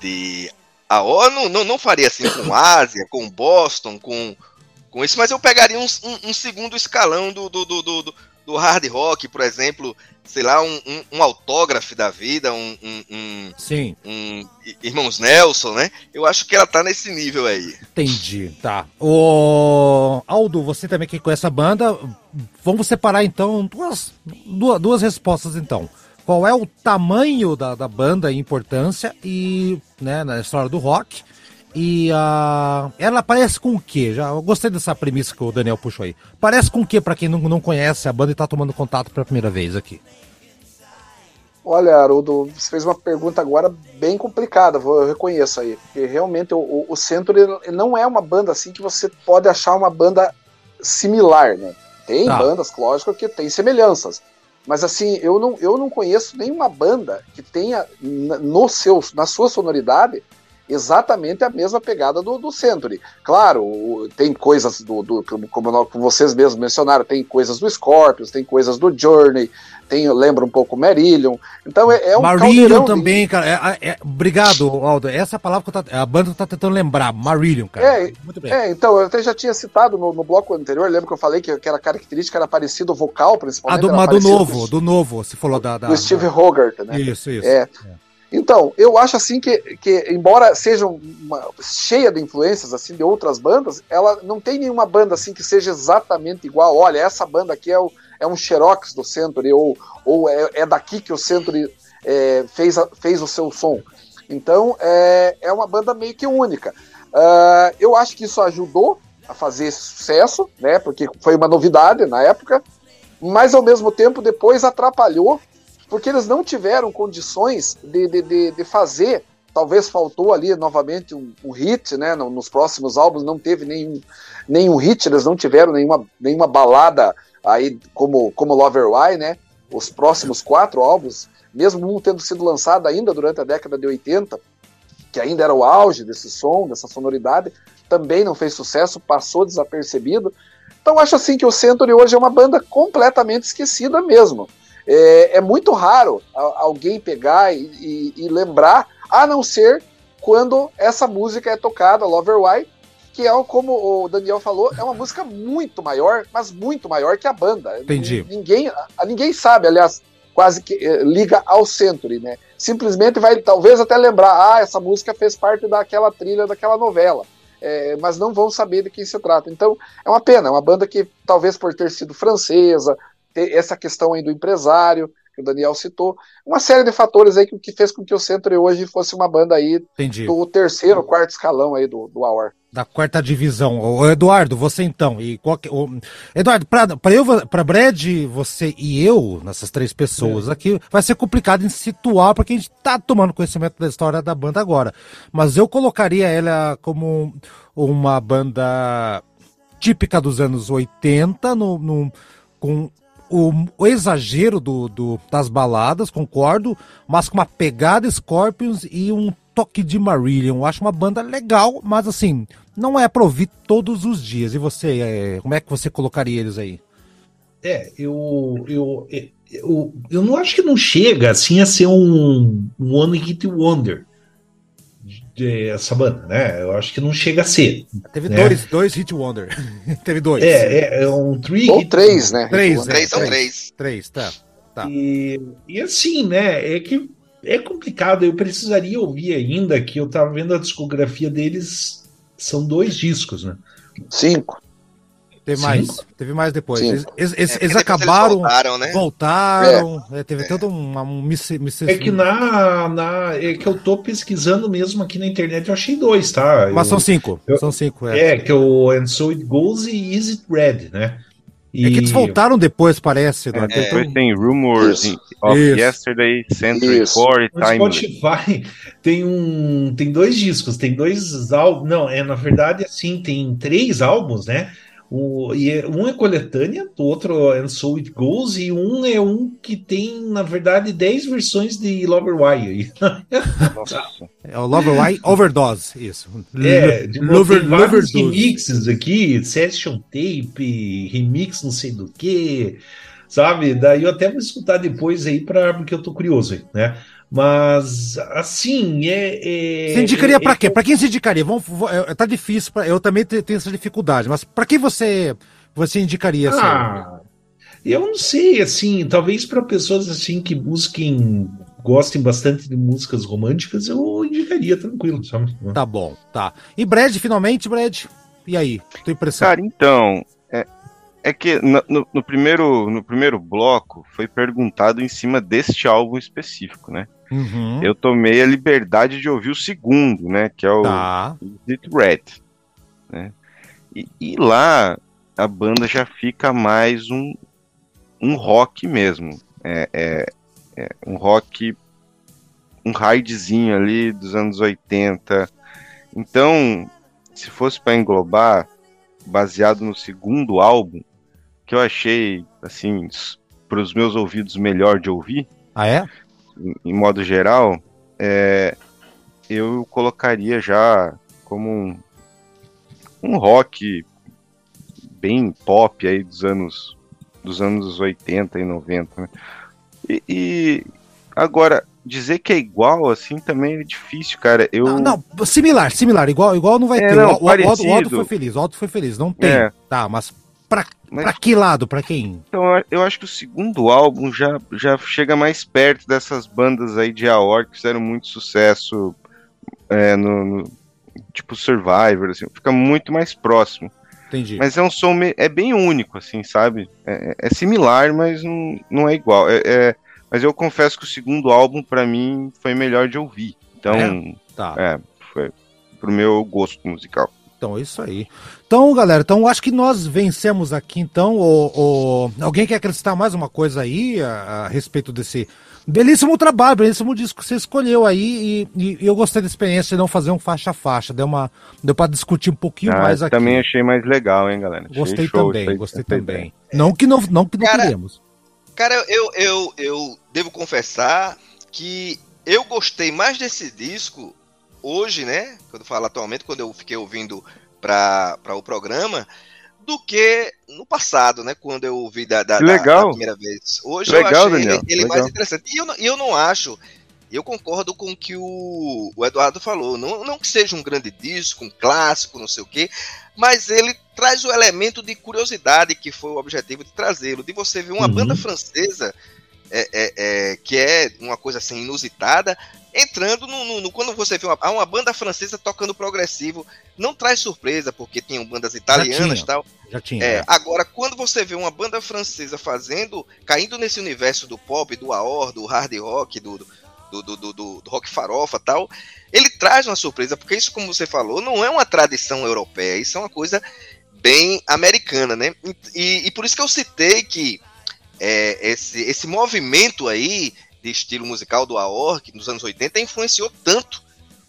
Speaker 6: de a ONU não, não faria assim com Ásia, com Boston, com, com isso, mas eu pegaria um, um, um segundo escalão do, do, do, do, do hard rock, por exemplo, sei lá, um, um, um autógrafo da vida, um, um, um,
Speaker 2: Sim.
Speaker 6: um Irmãos Nelson, né? Eu acho que ela tá nesse nível aí.
Speaker 2: Entendi, tá. O Aldo, você também que conhece a banda, vamos separar então duas, duas, duas respostas então qual é o tamanho da, da banda e importância e né, na história do rock. E uh, ela parece com o quê? Já, eu gostei dessa premissa que o Daniel puxou aí. Parece com o quê para quem não, não conhece a banda e está tomando contato pela primeira vez aqui?
Speaker 4: Olha, Haroldo, você fez uma pergunta agora bem complicada, eu reconheço aí. Porque realmente o, o Centro não é uma banda assim que você pode achar uma banda similar, né? Tem tá. bandas, lógico, que tem semelhanças. Mas assim, eu não, eu não conheço nenhuma banda que tenha no seu, na sua sonoridade exatamente a mesma pegada do, do Century. Claro, tem coisas do, do como, vocês mesmos mencionaram, tem coisas do Scorpions, tem coisas do Journey, tem, lembra um pouco Marillion. Então é, é um
Speaker 2: Marillion também, de... cara. É, é, obrigado, Aldo. Essa palavra que tá, a banda tá tentando lembrar, Marillion, cara.
Speaker 4: É, Muito bem. É, então, eu até já tinha citado no, no bloco anterior, lembra que eu falei que, que era característica era parecido vocal, principalmente.
Speaker 2: Ah, do, mas do novo, do novo, você falou da. da
Speaker 4: do Steve da... Hogarth, né?
Speaker 2: Isso, isso.
Speaker 4: É. é. Então, eu acho assim que, que embora seja uma, cheia de influências assim de outras bandas, ela não tem nenhuma banda assim que seja exatamente igual. Olha, essa banda aqui é o, é um xerox do Century, ou, ou é, é daqui que o Century é, fez, fez o seu som. Então é, é uma banda meio que única. Uh, eu acho que isso ajudou a fazer esse sucesso, né? Porque foi uma novidade na época, mas ao mesmo tempo depois atrapalhou, porque eles não tiveram condições de, de, de, de fazer. Talvez faltou ali novamente um, um hit, né? Nos próximos álbuns não teve nenhum, nenhum hit, eles não tiveram nenhuma, nenhuma balada aí como, como Lover Why, né? Os próximos quatro álbuns, mesmo um tendo sido lançado ainda durante a década de 80, que ainda era o auge desse som, dessa sonoridade, também não fez sucesso, passou desapercebido. Então acho assim que o Century hoje é uma banda completamente esquecida mesmo. É, é muito raro alguém pegar e, e, e, lembrar, a não ser quando essa música é tocada, Lover Why, que é, como o Daniel falou, é uma música muito maior, mas muito maior que a banda.
Speaker 2: Entendi.
Speaker 4: Ninguém, ninguém sabe, aliás, quase que eh, liga ao Century, né? Simplesmente vai talvez até lembrar, ah, essa música fez parte daquela trilha daquela novela. É, mas não vão saber de quem se trata. Então, é uma pena, é uma banda que talvez por ter sido francesa, ter essa questão aí do empresário, que o Daniel citou, uma série de fatores aí que, que fez com que o Century hoje fosse uma banda aí
Speaker 2: Entendi.
Speaker 4: do terceiro, quarto escalão aí do, do Hour
Speaker 2: da quarta divisão. O Eduardo, você então. E qualquer, o, Eduardo, para eu, para Brad, você e eu, nessas três pessoas é. aqui, vai ser complicado em situar porque a gente tá tomando conhecimento da história da banda agora. Mas eu colocaria ela como uma banda típica dos anos 80, no, no com o, o, exagero do, do, das baladas, concordo, mas com uma pegada Scorpions e um toque de Marillion. Eu acho uma banda legal, mas assim, não é para ouvir todos os dias. E você, é, como é que você colocaria eles aí?
Speaker 5: É, eu, eu, eu, eu não acho que não chega assim a ser um, um One Hit Wonder essa banda, né? Eu acho que não chega a ser.
Speaker 2: Teve
Speaker 5: né?
Speaker 2: dois, dois Hit Wonder. Teve dois.
Speaker 5: É, é, é um three
Speaker 4: Ou três, né?
Speaker 2: Três,
Speaker 6: três, são três.
Speaker 2: Três, tá. tá.
Speaker 5: E, e assim, né? É que é complicado. Eu precisaria ouvir ainda que eu tava vendo a discografia deles são dois discos, né?
Speaker 4: Cinco.
Speaker 2: Teve Cinco? mais, teve mais depois. Eles, eles, é, eles acabaram, eles voltaram, né? voltaram é. É, teve é. todo um, um
Speaker 5: É que na, na, é que eu tô pesquisando mesmo aqui na internet, eu achei dois, tá?
Speaker 2: Mas
Speaker 5: eu,
Speaker 2: são cinco,
Speaker 5: eu,
Speaker 2: são cinco.
Speaker 5: É. é, que é o And So It Goes e Is It Red, né?
Speaker 2: E... É que eles voltaram depois, parece.
Speaker 3: É, depois tem Rumors Isso. of Isso. Yesterday, Century Core e Time.
Speaker 5: No Spotify tem um, tem dois discos, tem dois álbuns. Não, é na verdade assim, tem três álbuns, né? O, e é, um é coletânea, o outro é And So It Goes, e um é um que tem, na verdade, 10 versões de Lover Why.
Speaker 2: é o Lover Why Overdose, isso.
Speaker 5: É, de Lover, tem vários remixes aqui, Session Tape, remix não sei do que, sabe? Daí eu até vou escutar depois aí, pra, porque eu tô curioso aí, né? Mas, assim, é.
Speaker 2: é você indicaria é, para quê? Para quem você indicaria? Vamos, é, tá difícil, pra, eu também tenho essa dificuldade, mas para quem você, você indicaria?
Speaker 5: Assim? Ah, eu não sei, assim, talvez para pessoas assim que busquem, gostem bastante de músicas românticas, eu indicaria tranquilo, sabe?
Speaker 2: Tá bom, tá. E Brad, finalmente, Brad? E aí? Tua impressão?
Speaker 3: Cara, então, é, é que no, no, no, primeiro, no primeiro bloco foi perguntado em cima deste álbum específico, né?
Speaker 2: Uhum.
Speaker 3: Eu tomei a liberdade de ouvir o segundo, né? Que é o
Speaker 2: tá.
Speaker 3: Red. Né? E, e, lá a banda já fica mais um, um rock mesmo. É, é, é um rock, um raidzinho ali dos anos 80. Então, se fosse para englobar, baseado no segundo álbum, que eu achei, assim, para os meus ouvidos melhor de ouvir.
Speaker 2: Ah, é?
Speaker 3: Em modo geral, é, eu colocaria já como um, um rock bem pop aí dos anos dos anos 80 e 90, né? E, e, agora dizer que é igual assim também é difícil, cara. Eu
Speaker 2: não, não similar, similar, igual, igual não vai é, ter. Não, o, o, o, Aldo foi feliz, o Aldo foi feliz, não tem. É. Tá, mas Pra, Mas, pra que lado? Pra quem?
Speaker 3: Então, eu acho que o segundo álbum já, já chega mais perto dessas bandas aí de Aor que fizeram muito sucesso é, no, no, tipo Survivor, assim, fica muito mais próximo.
Speaker 2: Entendi.
Speaker 3: Mas é um som é bem único, assim, sabe? É, é similar, mas não, não é igual. É, é- mas eu confesso que o segundo álbum, pra mim, foi melhor de ouvir. Então,
Speaker 2: É? Tá.
Speaker 3: é, foi pro meu gosto musical.
Speaker 2: Então é isso aí. Então, galera, então acho que nós vencemos aqui, então. O, o- Alguém quer acrescentar mais uma coisa aí a, a respeito desse belíssimo trabalho, belíssimo disco que você escolheu aí. E, e eu gostei da experiência de não fazer um faixa a faixa. Deu, uma, deu pra discutir um pouquinho
Speaker 3: Ah,
Speaker 2: mais aqui.
Speaker 3: também achei mais legal, hein, galera? Achei
Speaker 2: Gostei
Speaker 3: show
Speaker 2: também, gostei também. Não que não, não, que não
Speaker 6: Cara,
Speaker 2: queremos.
Speaker 6: Cara, eu, eu, eu devo confessar que eu gostei mais desse disco hoje, né? Quando eu falo atualmente, quando eu fiquei ouvindo para o programa, do que no passado, né? Quando eu ouvi da, da, da- primeira vez. Hoje
Speaker 3: Legal,
Speaker 6: eu achei
Speaker 3: Daniel,
Speaker 6: ele, ele mais interessante. E eu, não- eu não acho. Eu concordo com o que o, o Eduardo falou. Não, não que seja um grande disco, um clássico, não sei o quê, mas ele traz o elemento de curiosidade que foi o objetivo de trazê-lo. De você ver uma
Speaker 5: Uhum.
Speaker 6: banda francesa é, é, é, que é uma coisa assim inusitada, entrando no, no- no- quando você vê uma, uma banda francesa tocando progressivo, não traz surpresa, porque tinham bandas italianas e tal.
Speaker 2: Já tinha.
Speaker 6: É,
Speaker 2: né?
Speaker 6: agora, quando você vê uma banda francesa fazendo, caindo nesse universo do pop, do AOR, do hard rock, do, do, do, do- do- do rock farofa tal, ele traz uma surpresa, porque isso, como você falou, não é uma tradição europeia, isso é uma coisa bem americana, né? E, e por isso que eu citei que é, esse, esse movimento aí de estilo musical do AOR, que nos anos 80, influenciou tanto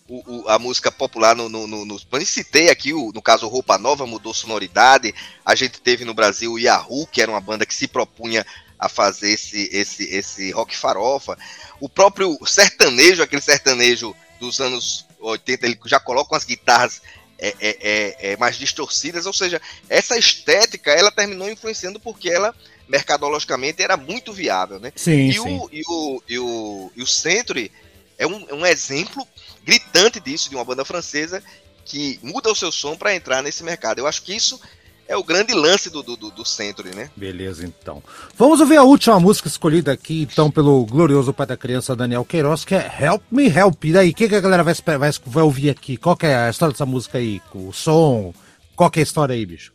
Speaker 6: o- o- a música popular no, no, no, eu citei aqui, o- no caso Roupa Nova mudou sonoridade, a gente teve no Brasil o Yahoo, que era uma banda que se propunha a fazer esse, esse, esse rock farofa, o próprio sertanejo, aquele sertanejo dos anos 80, ele já coloca umas guitarras é, é, é, é, mais distorcidas, ou seja, essa estética ela terminou influenciando porque ela mercadologicamente era muito viável, né?
Speaker 2: Sim,
Speaker 6: E
Speaker 2: sim.
Speaker 6: o, e, o, e, o, e o Century é um, é um exemplo gritante disso, de uma banda francesa que muda o seu som para entrar nesse mercado. Eu acho que isso é o grande lance do, do, do, Century, né?
Speaker 2: Beleza, então. Vamos ouvir a última música escolhida aqui, então, pelo glorioso pai da criança Daniel Queiroz, que é Help Me Help. E daí, o que, que a galera vai, vai, vai ouvir aqui? Qual que é a história dessa música aí? O som? Qual que é a história aí, bicho?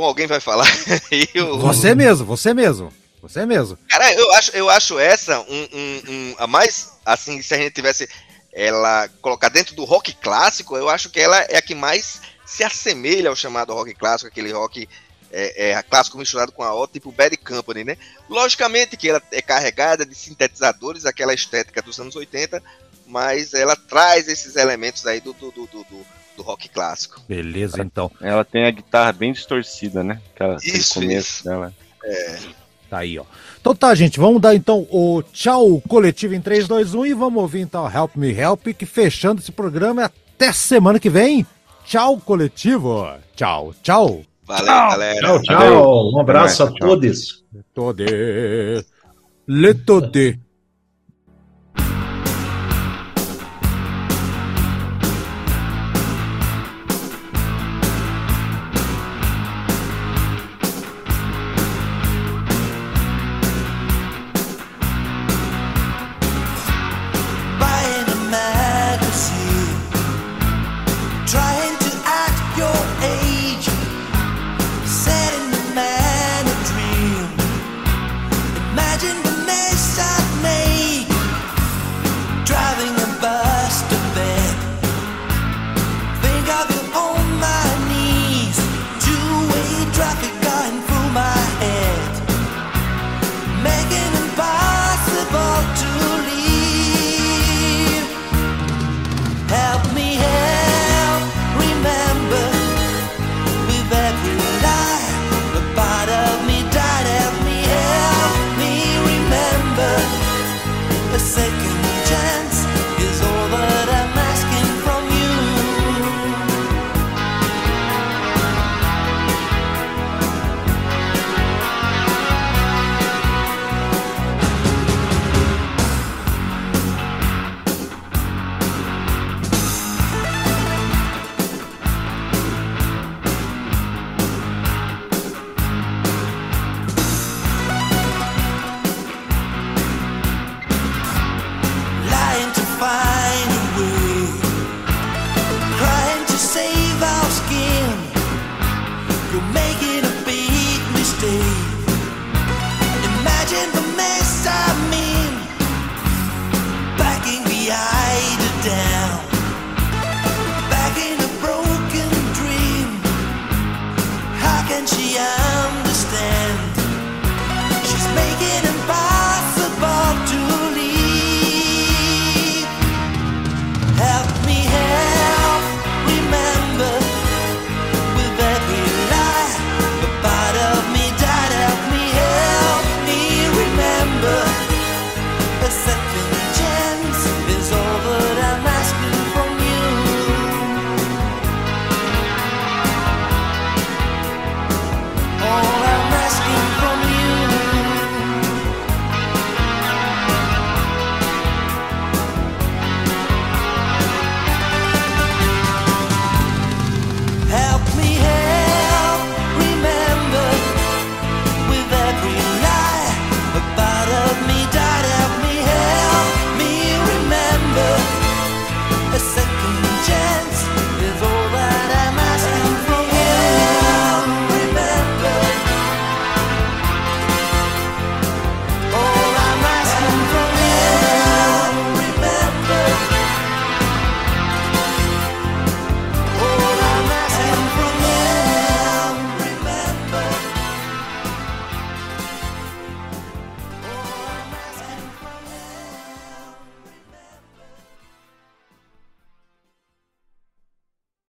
Speaker 6: Bom, alguém vai falar o-
Speaker 2: Você mesmo, você mesmo. Você mesmo.
Speaker 6: Cara, eu acho, eu acho essa um, um- um- a mais, assim, se a gente tivesse ela colocar dentro do rock clássico, eu acho que ela é a que mais se assemelha ao chamado rock clássico, aquele rock é, é, clássico misturado com a O, tipo Bad Company, né? Logicamente que ela é carregada de sintetizadores, aquela estética dos anos 80, mas ela traz esses elementos aí do, do, do, do, do- rock clássico.
Speaker 2: Beleza, então.
Speaker 3: Ela tem a guitarra bem distorcida, né? Aquela,
Speaker 6: Isso,
Speaker 3: começo
Speaker 6: isso.
Speaker 3: dela.
Speaker 2: Tá aí, ó. Então tá, gente, vamos dar então o tchau coletivo em 3, 2, 1 e vamos ouvir então Help Me Help, que fechando esse programa é até semana que vem. Tchau, coletivo. Tchau, tchau.
Speaker 6: Valeu,
Speaker 2: Tchau.
Speaker 6: galera.
Speaker 5: Tchau, tchau. Um abraço a
Speaker 3: Tchau.
Speaker 5: todos.
Speaker 2: Tode. Le tode.